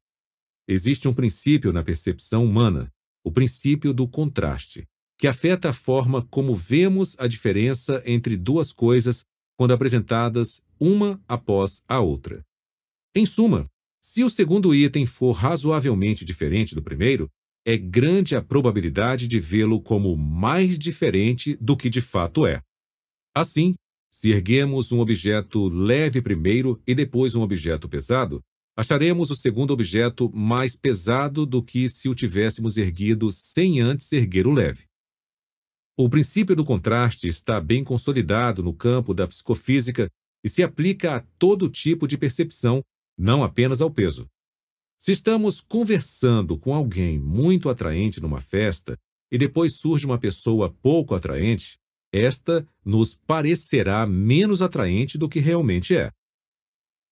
Existe um princípio na percepção humana, o princípio do contraste, que afeta a forma como vemos a diferença entre duas coisas quando apresentadas uma após a outra. Em suma, se o segundo item for razoavelmente diferente do primeiro, é grande a probabilidade de vê-lo como mais diferente do que de fato é. Assim, se erguemos um objeto leve primeiro e depois um objeto pesado, acharemos o segundo objeto mais pesado do que se o tivéssemos erguido sem antes erguer o leve. O princípio do contraste está bem consolidado no campo da psicofísica e se aplica a todo tipo de percepção, não apenas ao peso. Se estamos conversando com alguém muito atraente numa festa e depois surge uma pessoa pouco atraente, esta nos parecerá menos atraente do que realmente é.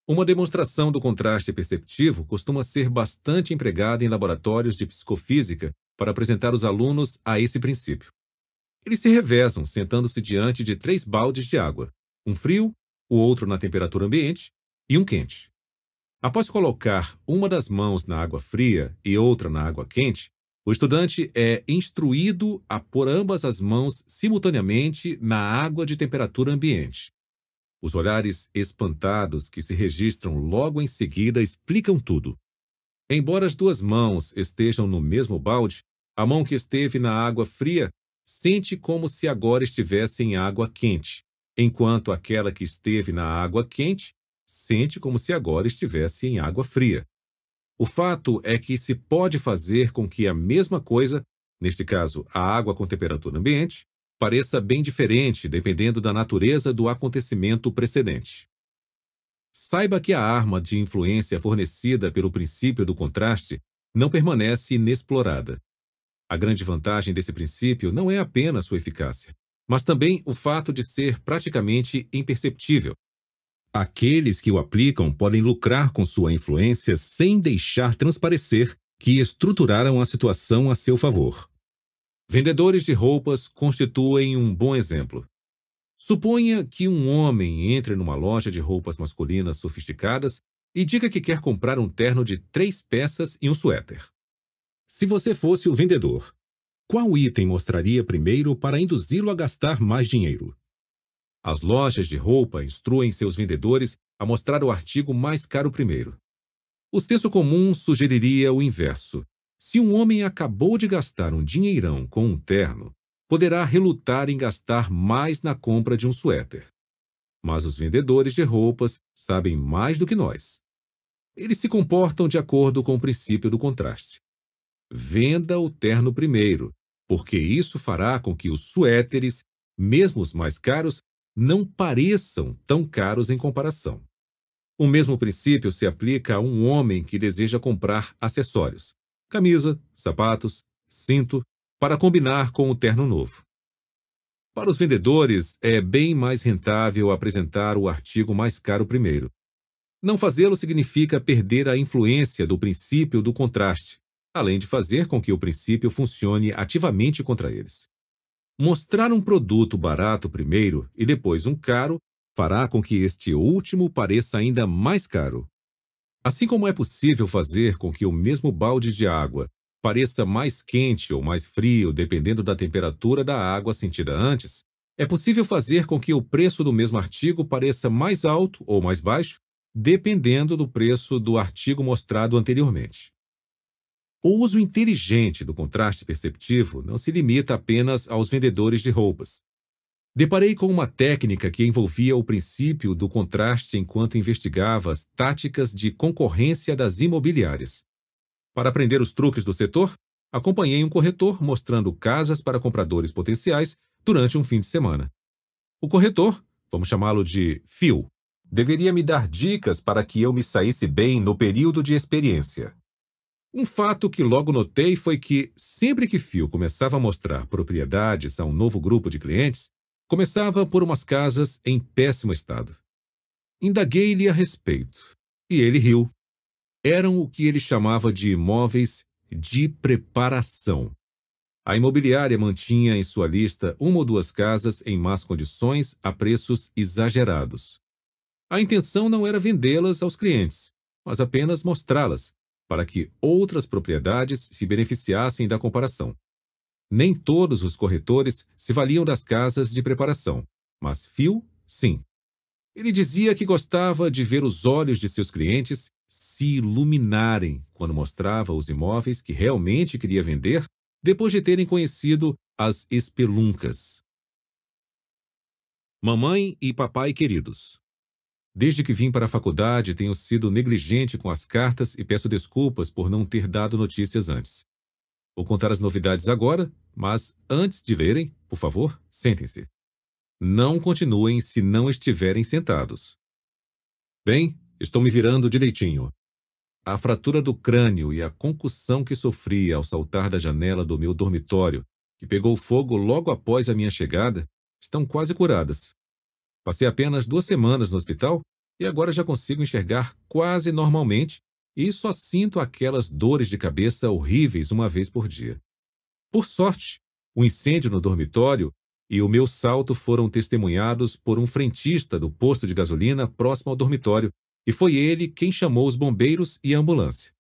Uma demonstração do contraste perceptivo costuma ser bastante empregada em laboratórios de psicofísica para apresentar os alunos a esse princípio. Eles se revezam sentando-se diante de três baldes de água, um frio, o outro na temperatura ambiente e um quente. Após colocar uma das mãos na água fria e outra na água quente, o estudante é instruído a pôr ambas as mãos simultaneamente na água de temperatura ambiente. Os olhares espantados que se registram logo em seguida explicam tudo. Embora as duas mãos estejam no mesmo balde, a mão que esteve na água fria sente como se agora estivesse em água quente, enquanto aquela que esteve na água quente sente como se agora estivesse em água fria. O fato é que se pode fazer com que a mesma coisa, neste caso a água com temperatura ambiente, pareça bem diferente dependendo da natureza do acontecimento precedente. Saiba que a arma de influência fornecida pelo princípio do contraste não permanece inexplorada. A grande vantagem desse princípio não é apenas sua eficácia, mas também o fato de ser praticamente imperceptível. Aqueles que o aplicam podem lucrar com sua influência sem deixar transparecer que estruturaram a situação a seu favor. Vendedores de roupas constituem um bom exemplo. Suponha que um homem entre numa loja de roupas masculinas sofisticadas e diga que quer comprar um terno de três peças e um suéter. Se você fosse o vendedor, qual item mostraria primeiro para induzi-lo a gastar mais dinheiro? As lojas de roupa instruem seus vendedores a mostrar o artigo mais caro primeiro. O senso comum sugeriria o inverso, se um homem acabou de gastar um dinheirão com um terno, poderá relutar em gastar mais na compra de um suéter. Mas os vendedores de roupas sabem mais do que nós. Eles se comportam de acordo com o princípio do contraste. Venda o terno primeiro, porque isso fará com que os suéteres, mesmo os mais caros, não pareçam tão caros em comparação. O mesmo princípio se aplica a um homem que deseja comprar acessórios camisa, sapatos, cinto, para combinar com o terno novo. Para os vendedores, é bem mais rentável apresentar o artigo mais caro primeiro. Não fazê-lo significa perder a influência do princípio do contraste, além de fazer com que o princípio funcione ativamente contra eles. Mostrar um produto barato primeiro e depois um caro fará com que este último pareça ainda mais caro, Assim como é possível fazer com que o mesmo balde de água pareça mais quente ou mais frio dependendo da temperatura da água sentida antes, é possível fazer com que o preço do mesmo artigo pareça mais alto ou mais baixo dependendo do preço do artigo mostrado anteriormente. O uso inteligente do contraste perceptivo não se limita apenas aos vendedores de roupas. Deparei com uma técnica que envolvia o princípio do contraste enquanto investigava as táticas de concorrência das imobiliárias. Para aprender os truques do setor, acompanhei um corretor mostrando casas para compradores potenciais durante um fim de semana. O corretor, vamos chamá-lo de Phil, deveria me dar dicas para que eu me saísse bem no período de experiência. Um fato que logo notei foi que, sempre que Phil começava a mostrar propriedades a um novo grupo de clientes, Começava por umas casas em péssimo estado. Indaguei-lhe a respeito, e ele riu. Eram o que ele chamava de imóveis de preparação. A imobiliária mantinha em sua lista uma ou duas casas em más condições a preços exagerados. A intenção não era vendê-las aos clientes, mas apenas mostrá-las, para que outras propriedades se beneficiassem da comparação. Nem todos os corretores se valiam das casas de preparação, mas Phil, sim. Ele dizia que gostava de ver os olhos de seus clientes se iluminarem quando mostrava os imóveis que realmente queria vender depois de terem conhecido as espeluncas. Mamãe e papai queridos. Desde que vim para a faculdade, tenho sido negligente com as cartas e peço desculpas por não ter dado notícias antes. Vou contar as novidades agora, mas antes de lerem, por favor, sentem-se. Não continuem se não estiverem sentados. Bem, estou me virando direitinho. A fratura do crânio e a concussão que sofri ao saltar da janela do meu dormitório, que pegou fogo logo após a minha chegada, estão quase curadas. Passei apenas duas semanas no hospital e agora já consigo enxergar quase normalmente e só sinto aquelas dores de cabeça horríveis uma vez por dia. Por sorte, o incêndio no dormitório e o meu salto foram testemunhados por um frentista do posto de gasolina próximo ao dormitório, e foi ele quem chamou os bombeiros e a ambulância.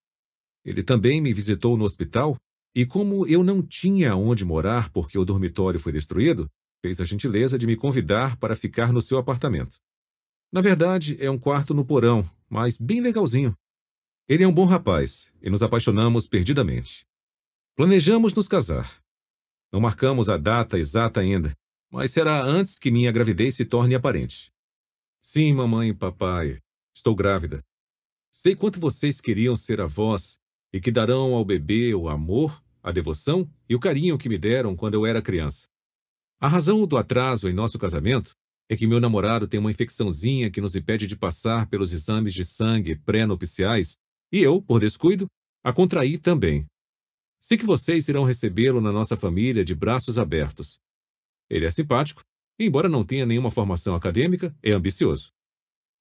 Ele também me visitou no hospital, e como eu não tinha onde morar porque o dormitório foi destruído, fez a gentileza de me convidar para ficar no seu apartamento. Na verdade, é um quarto no porão, mas bem legalzinho. Ele é um bom rapaz e nos apaixonamos perdidamente. Planejamos nos casar. Não marcamos a data exata ainda, mas será antes que minha gravidez se torne aparente. Sim, mamãe e papai, estou grávida. Sei quanto vocês queriam ser avós e que darão ao bebê o amor, a devoção e o carinho que me deram quando eu era criança. A razão do atraso em nosso casamento é que meu namorado tem uma infecçãozinha que nos impede de passar pelos exames de sangue pré-nupciais e eu, por descuido, a contraí também. Sei que vocês irão recebê-lo na nossa família de braços abertos. Ele é simpático, e, embora não tenha nenhuma formação acadêmica, é ambicioso.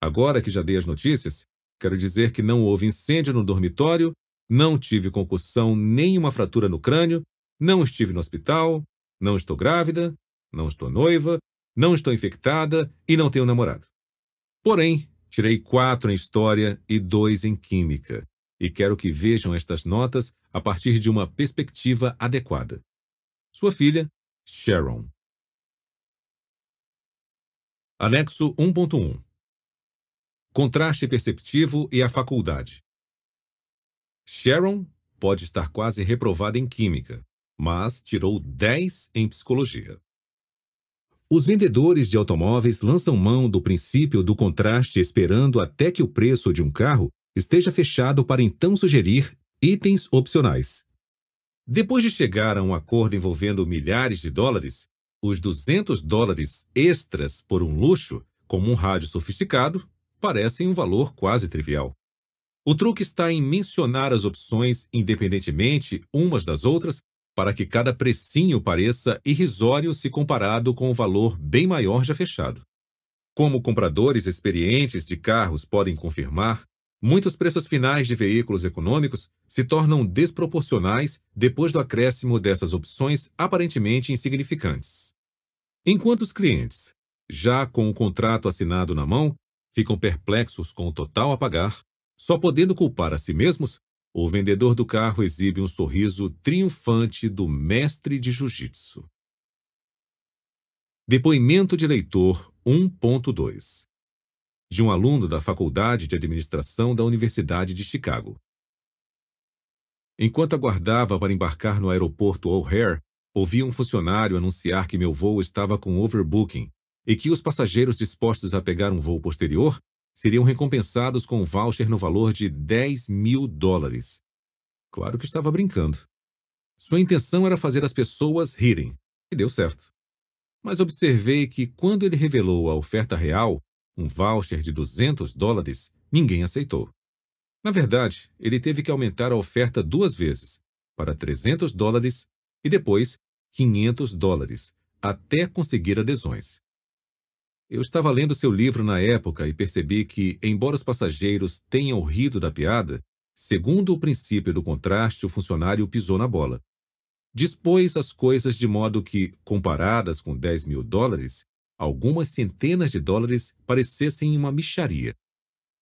Agora que já dei as notícias, quero dizer que não houve incêndio no dormitório, não tive concussão nem uma fratura no crânio, não estive no hospital, não estou grávida, não estou noiva, não estou infectada e não tenho namorado. Porém, tirei quatro em História e dois em Química, e quero que vejam estas notas a partir de uma perspectiva adequada. Sua filha, Sharon. Anexo 1.1 Contraste perceptivo e a faculdade. Sharon pode estar quase reprovada em Química, mas tirou 10 em Psicologia. Os vendedores de automóveis lançam mão do princípio do contraste esperando até que o preço de um carro esteja fechado para então sugerir itens opcionais. Depois de chegar a um acordo envolvendo milhares de dólares, os 200 dólares extras por um luxo, como um rádio sofisticado, parecem um valor quase trivial. O truque está em mencionar as opções independentemente umas das outras para que cada precinho pareça irrisório se comparado com o valor bem maior já fechado. Como compradores experientes de carros podem confirmar, muitos preços finais de veículos econômicos se tornam desproporcionais depois do acréscimo dessas opções aparentemente insignificantes. Enquanto os clientes, já com o contrato assinado na mão, ficam perplexos com o total a pagar, só podendo culpar a si mesmos, o vendedor do carro exibe um sorriso triunfante do mestre de jiu-jitsu. Depoimento de leitor 1.2 de um aluno da Faculdade de Administração da Universidade de Chicago. Enquanto aguardava para embarcar no aeroporto O'Hare, ouvi um funcionário anunciar que meu voo estava com overbooking e que os passageiros dispostos a pegar um voo posterior seriam recompensados com um voucher no valor de 10 mil dólares. Claro que estava brincando. Sua intenção era fazer as pessoas rirem, e deu certo. Mas observei que quando ele revelou a oferta real, um voucher de 200 dólares, ninguém aceitou. Na verdade, ele teve que aumentar a oferta duas vezes, para 300 dólares e depois 500 dólares, até conseguir adesões. Eu estava lendo seu livro na época e percebi que, embora os passageiros tenham rido da piada, segundo o princípio do contraste, o funcionário pisou na bola. Dispôs as coisas de modo que, comparadas com 10 mil dólares, algumas centenas de dólares parecessem uma micharia.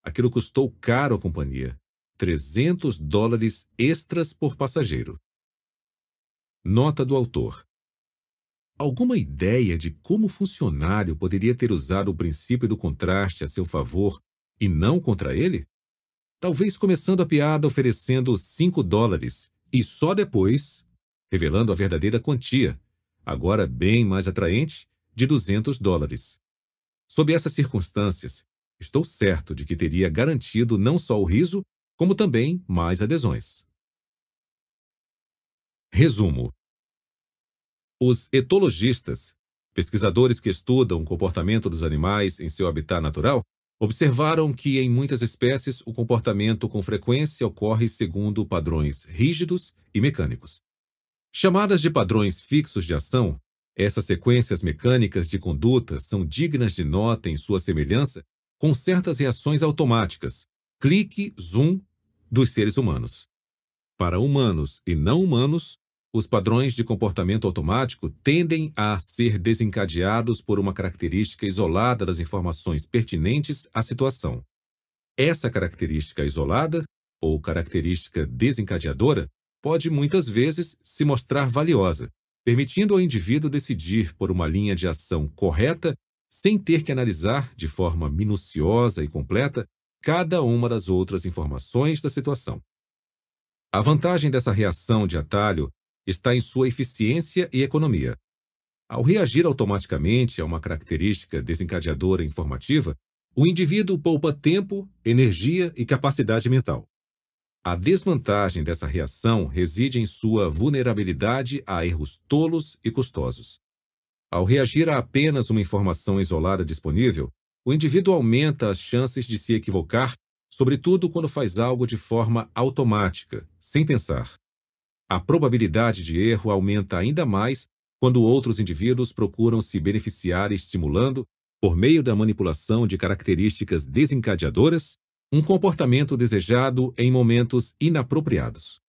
aquilo custou caro à companhia. 300 dólares extras por passageiro. Nota do autor. Alguma ideia de como o funcionário poderia ter usado o princípio do contraste a seu favor e não contra ele? Talvez começando a piada oferecendo 5 dólares e só depois revelando a verdadeira quantia, agora bem mais atraente, de 200 dólares. Sob essas circunstâncias, estou certo de que teria garantido não só o riso, como também mais adesões. Resumo: Os etologistas, pesquisadores que estudam o comportamento dos animais em seu habitat natural, observaram que em muitas espécies o comportamento com frequência ocorre segundo padrões rígidos e mecânicos. Chamadas de padrões fixos de ação, essas sequências mecânicas de conduta são dignas de nota em sua semelhança com certas reações automáticas, clique, zoom, dos seres humanos. Para humanos e não humanos, os padrões de comportamento automático tendem a ser desencadeados por uma característica isolada das informações pertinentes à situação. Essa característica isolada, ou característica desencadeadora, pode muitas vezes se mostrar valiosa, permitindo ao indivíduo decidir por uma linha de ação correta sem ter que analisar de forma minuciosa e completa cada uma das outras informações da situação. A vantagem dessa reação de atalho está em sua eficiência e economia. Ao reagir automaticamente a uma característica desencadeadora informativa, o indivíduo poupa tempo, energia e capacidade mental. A desvantagem dessa reação reside em sua vulnerabilidade a erros tolos e custosos. Ao reagir a apenas uma informação isolada disponível, o indivíduo aumenta as chances de se equivocar, sobretudo quando faz algo de forma automática, sem pensar. A probabilidade de erro aumenta ainda mais quando outros indivíduos procuram se beneficiar estimulando, por meio da manipulação de características desencadeadoras, um comportamento desejado em momentos inapropriados.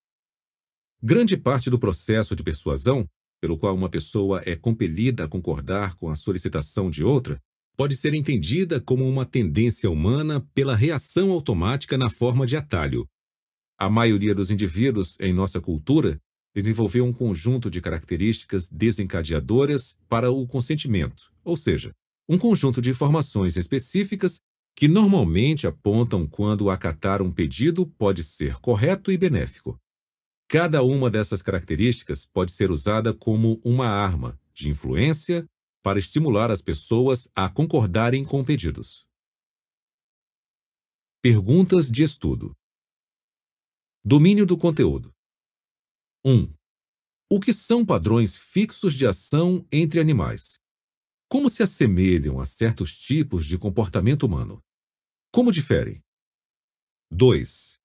Grande parte do processo de persuasão, pelo qual uma pessoa é compelida a concordar com a solicitação de outra, pode ser entendida como uma tendência humana pela reação automática na forma de atalho. A maioria dos indivíduos em nossa cultura desenvolveu um conjunto de características desencadeadoras para o consentimento, ou seja, um conjunto de informações específicas que normalmente apontam quando acatar um pedido pode ser correto e benéfico. Cada uma dessas características pode ser usada como uma arma de influência para estimular as pessoas a concordarem com pedidos. Perguntas de estudo. Domínio do conteúdo. 1. O que são padrões fixos de ação entre animais? Como se assemelham a certos tipos de comportamento humano? Como diferem? 2.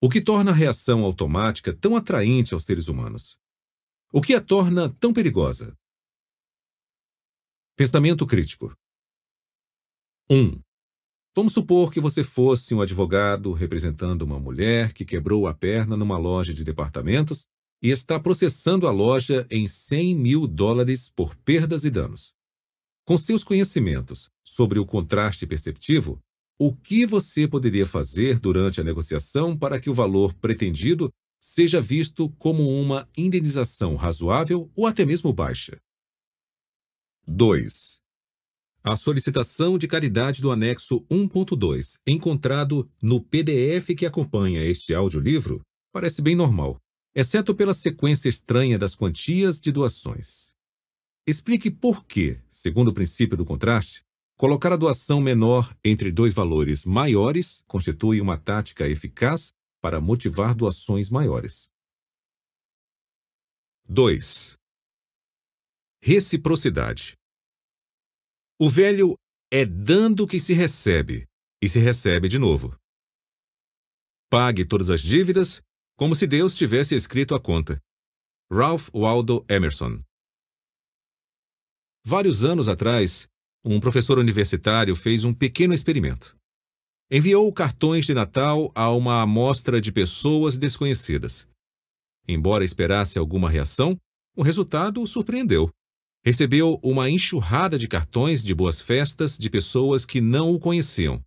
O que torna a reação automática tão atraente aos seres humanos? O que a torna tão perigosa? Pensamento crítico. 1. Um, vamos supor que você fosse um advogado representando uma mulher que quebrou a perna numa loja de departamentos e está processando a loja em 100 mil dólares por perdas e danos. Com seus conhecimentos sobre o contraste perceptivo, o que você poderia fazer durante a negociação para que o valor pretendido seja visto como uma indenização razoável ou até mesmo baixa? 2. A solicitação de caridade do anexo 1.2, encontrado no PDF que acompanha este audiolivro, parece bem normal, exceto pela sequência estranha das quantias de doações. Explique por que, segundo o princípio do contraste, Colocar a doação menor entre dois valores maiores constitui uma tática eficaz para motivar doações maiores. 2. Reciprocidade. O velho é dando que se recebe e se recebe de novo. Pague todas as dívidas como se Deus tivesse escrito a conta. Ralph Waldo Emerson. Vários anos atrás, um professor universitário fez um pequeno experimento. Enviou cartões de Natal a uma amostra de pessoas desconhecidas. Embora esperasse alguma reação, o resultado o surpreendeu. Recebeu uma enxurrada de cartões de boas-festas de pessoas que não o conheciam.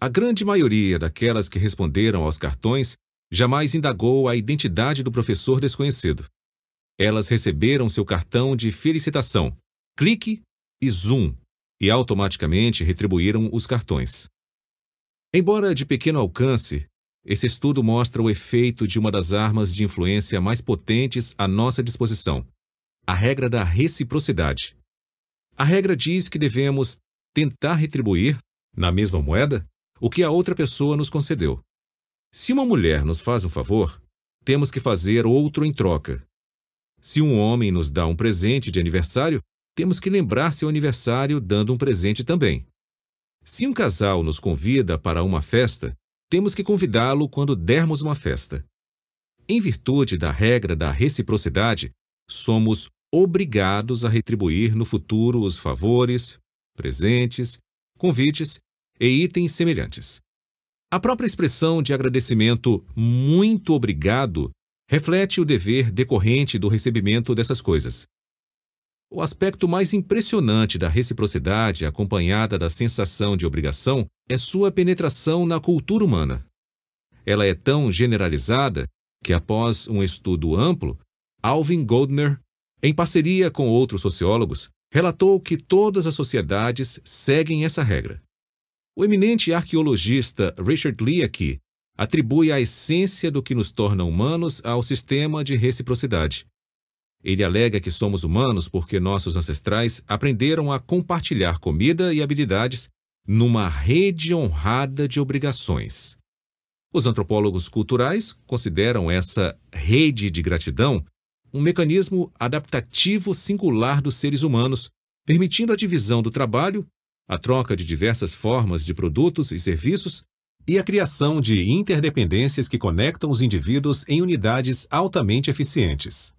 A grande maioria daquelas que responderam aos cartões jamais indagou a identidade do professor desconhecido. Elas receberam seu cartão de felicitação, clique e zoom, e automaticamente retribuíram os cartões. Embora de pequeno alcance, esse estudo mostra o efeito de uma das armas de influência mais potentes à nossa disposição, a regra da reciprocidade. A regra diz que devemos tentar retribuir, na mesma moeda, o que a outra pessoa nos concedeu. Se uma mulher nos faz um favor, temos que fazer outro em troca. Se um homem nos dá um presente de aniversário, temos que lembrar seu aniversário dando um presente também. Se um casal nos convida para uma festa, temos que convidá-lo quando dermos uma festa. Em virtude da regra da reciprocidade, somos obrigados a retribuir no futuro os favores, presentes, convites e itens semelhantes. A própria expressão de agradecimento muito obrigado reflete o dever decorrente do recebimento dessas coisas. O aspecto mais impressionante da reciprocidade, acompanhada da sensação de obrigação, é sua penetração na cultura humana. Ela é tão generalizada que, após um estudo amplo, Alvin Goldner, em parceria com outros sociólogos, relatou que todas as sociedades seguem essa regra. O eminente arqueologista Richard Leakey atribui a essência do que nos torna humanos ao sistema de reciprocidade. Ele alega que somos humanos porque nossos ancestrais aprenderam a compartilhar comida e habilidades numa rede honrada de obrigações. Os antropólogos culturais consideram essa rede de gratidão um mecanismo adaptativo singular dos seres humanos, permitindo a divisão do trabalho, a troca de diversas formas de produtos e serviços e a criação de interdependências que conectam os indivíduos em unidades altamente eficientes.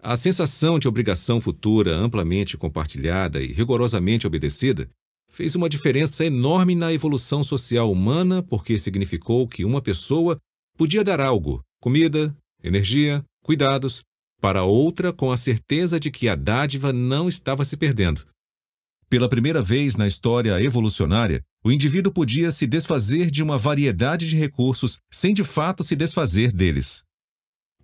A sensação de obrigação futura amplamente compartilhada e rigorosamente obedecida fez uma diferença enorme na evolução social humana porque significou que uma pessoa podia dar algo, comida, energia, cuidados, para outra com a certeza de que a dádiva não estava se perdendo. Pela primeira vez na história evolucionária, o indivíduo podia se desfazer de uma variedade de recursos sem de fato se desfazer deles.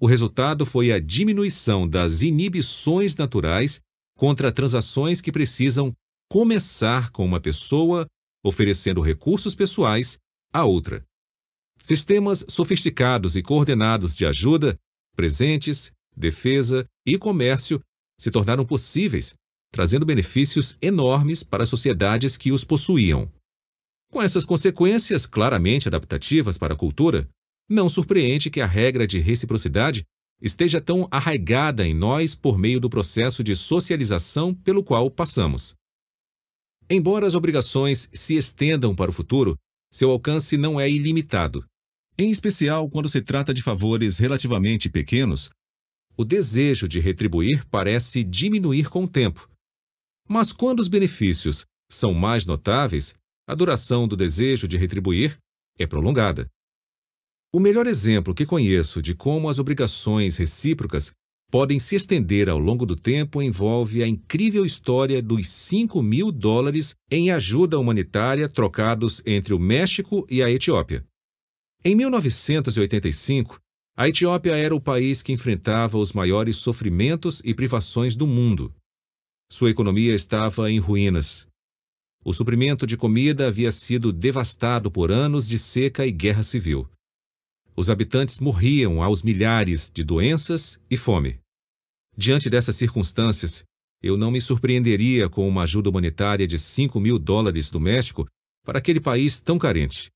O resultado foi a diminuição das inibições naturais contra transações que precisam começar com uma pessoa oferecendo recursos pessoais a outra. Sistemas sofisticados e coordenados de ajuda, presentes, defesa e comércio se tornaram possíveis, trazendo benefícios enormes para as sociedades que os possuíam. Com essas consequências claramente adaptativas para a cultura, não surpreende que a regra de reciprocidade esteja tão arraigada em nós por meio do processo de socialização pelo qual passamos. Embora as obrigações se estendam para o futuro, seu alcance não é ilimitado. Em especial quando se trata de favores relativamente pequenos, o desejo de retribuir parece diminuir com o tempo. Mas quando os benefícios são mais notáveis, a duração do desejo de retribuir é prolongada. O melhor exemplo que conheço de como as obrigações recíprocas podem se estender ao longo do tempo envolve a incrível história dos 5 mil dólares em ajuda humanitária trocados entre o México e a Etiópia. Em 1985, a Etiópia era o país que enfrentava os maiores sofrimentos e privações do mundo. Sua economia estava em ruínas. O suprimento de comida havia sido devastado por anos de seca e guerra civil os habitantes morriam aos milhares de doenças e fome. Diante dessas circunstâncias, eu não me surpreenderia com uma ajuda humanitária de 5 mil dólares do México para aquele país tão carente.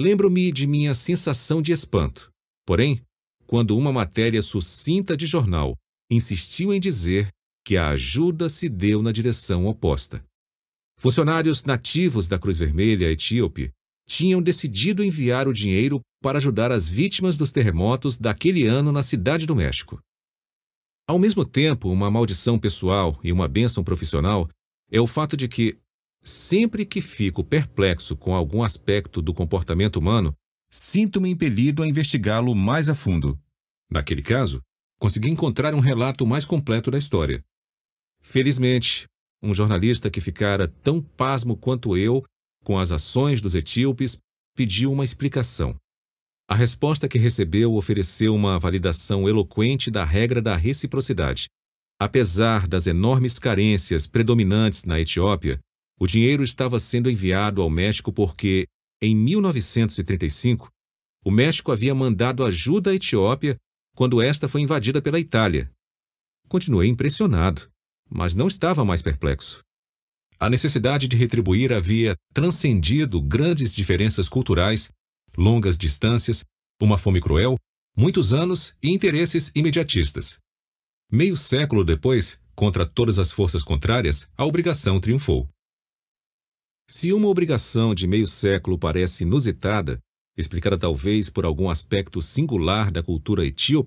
Lembro-me de minha sensação de espanto. Porém, quando uma matéria sucinta de jornal insistiu em dizer que a ajuda se deu na direção oposta. Funcionários nativos da Cruz Vermelha etíope tinham decidido enviar o dinheiro para ajudar as vítimas dos terremotos daquele ano na Cidade do México. Ao mesmo tempo, uma maldição pessoal e uma bênção profissional é o fato de que, sempre que fico perplexo com algum aspecto do comportamento humano, sinto-me impelido a investigá-lo mais a fundo. Naquele caso, consegui encontrar um relato mais completo da história. Felizmente, um jornalista que ficara tão pasmo quanto eu com as ações dos etíopes, pediu uma explicação. A resposta que recebeu ofereceu uma validação eloquente da regra da reciprocidade. Apesar das enormes carências predominantes na Etiópia, o dinheiro estava sendo enviado ao México porque, em 1935, o México havia mandado ajuda à Etiópia quando esta foi invadida pela Itália. Continuei impressionado, mas não estava mais perplexo. A necessidade de retribuir havia transcendido grandes diferenças culturais, longas distâncias, uma fome cruel, muitos anos e interesses imediatistas. Meio século depois, contra todas as forças contrárias, a obrigação triunfou. Se uma obrigação de meio século parece inusitada, explicada talvez por algum aspecto singular da cultura etíope,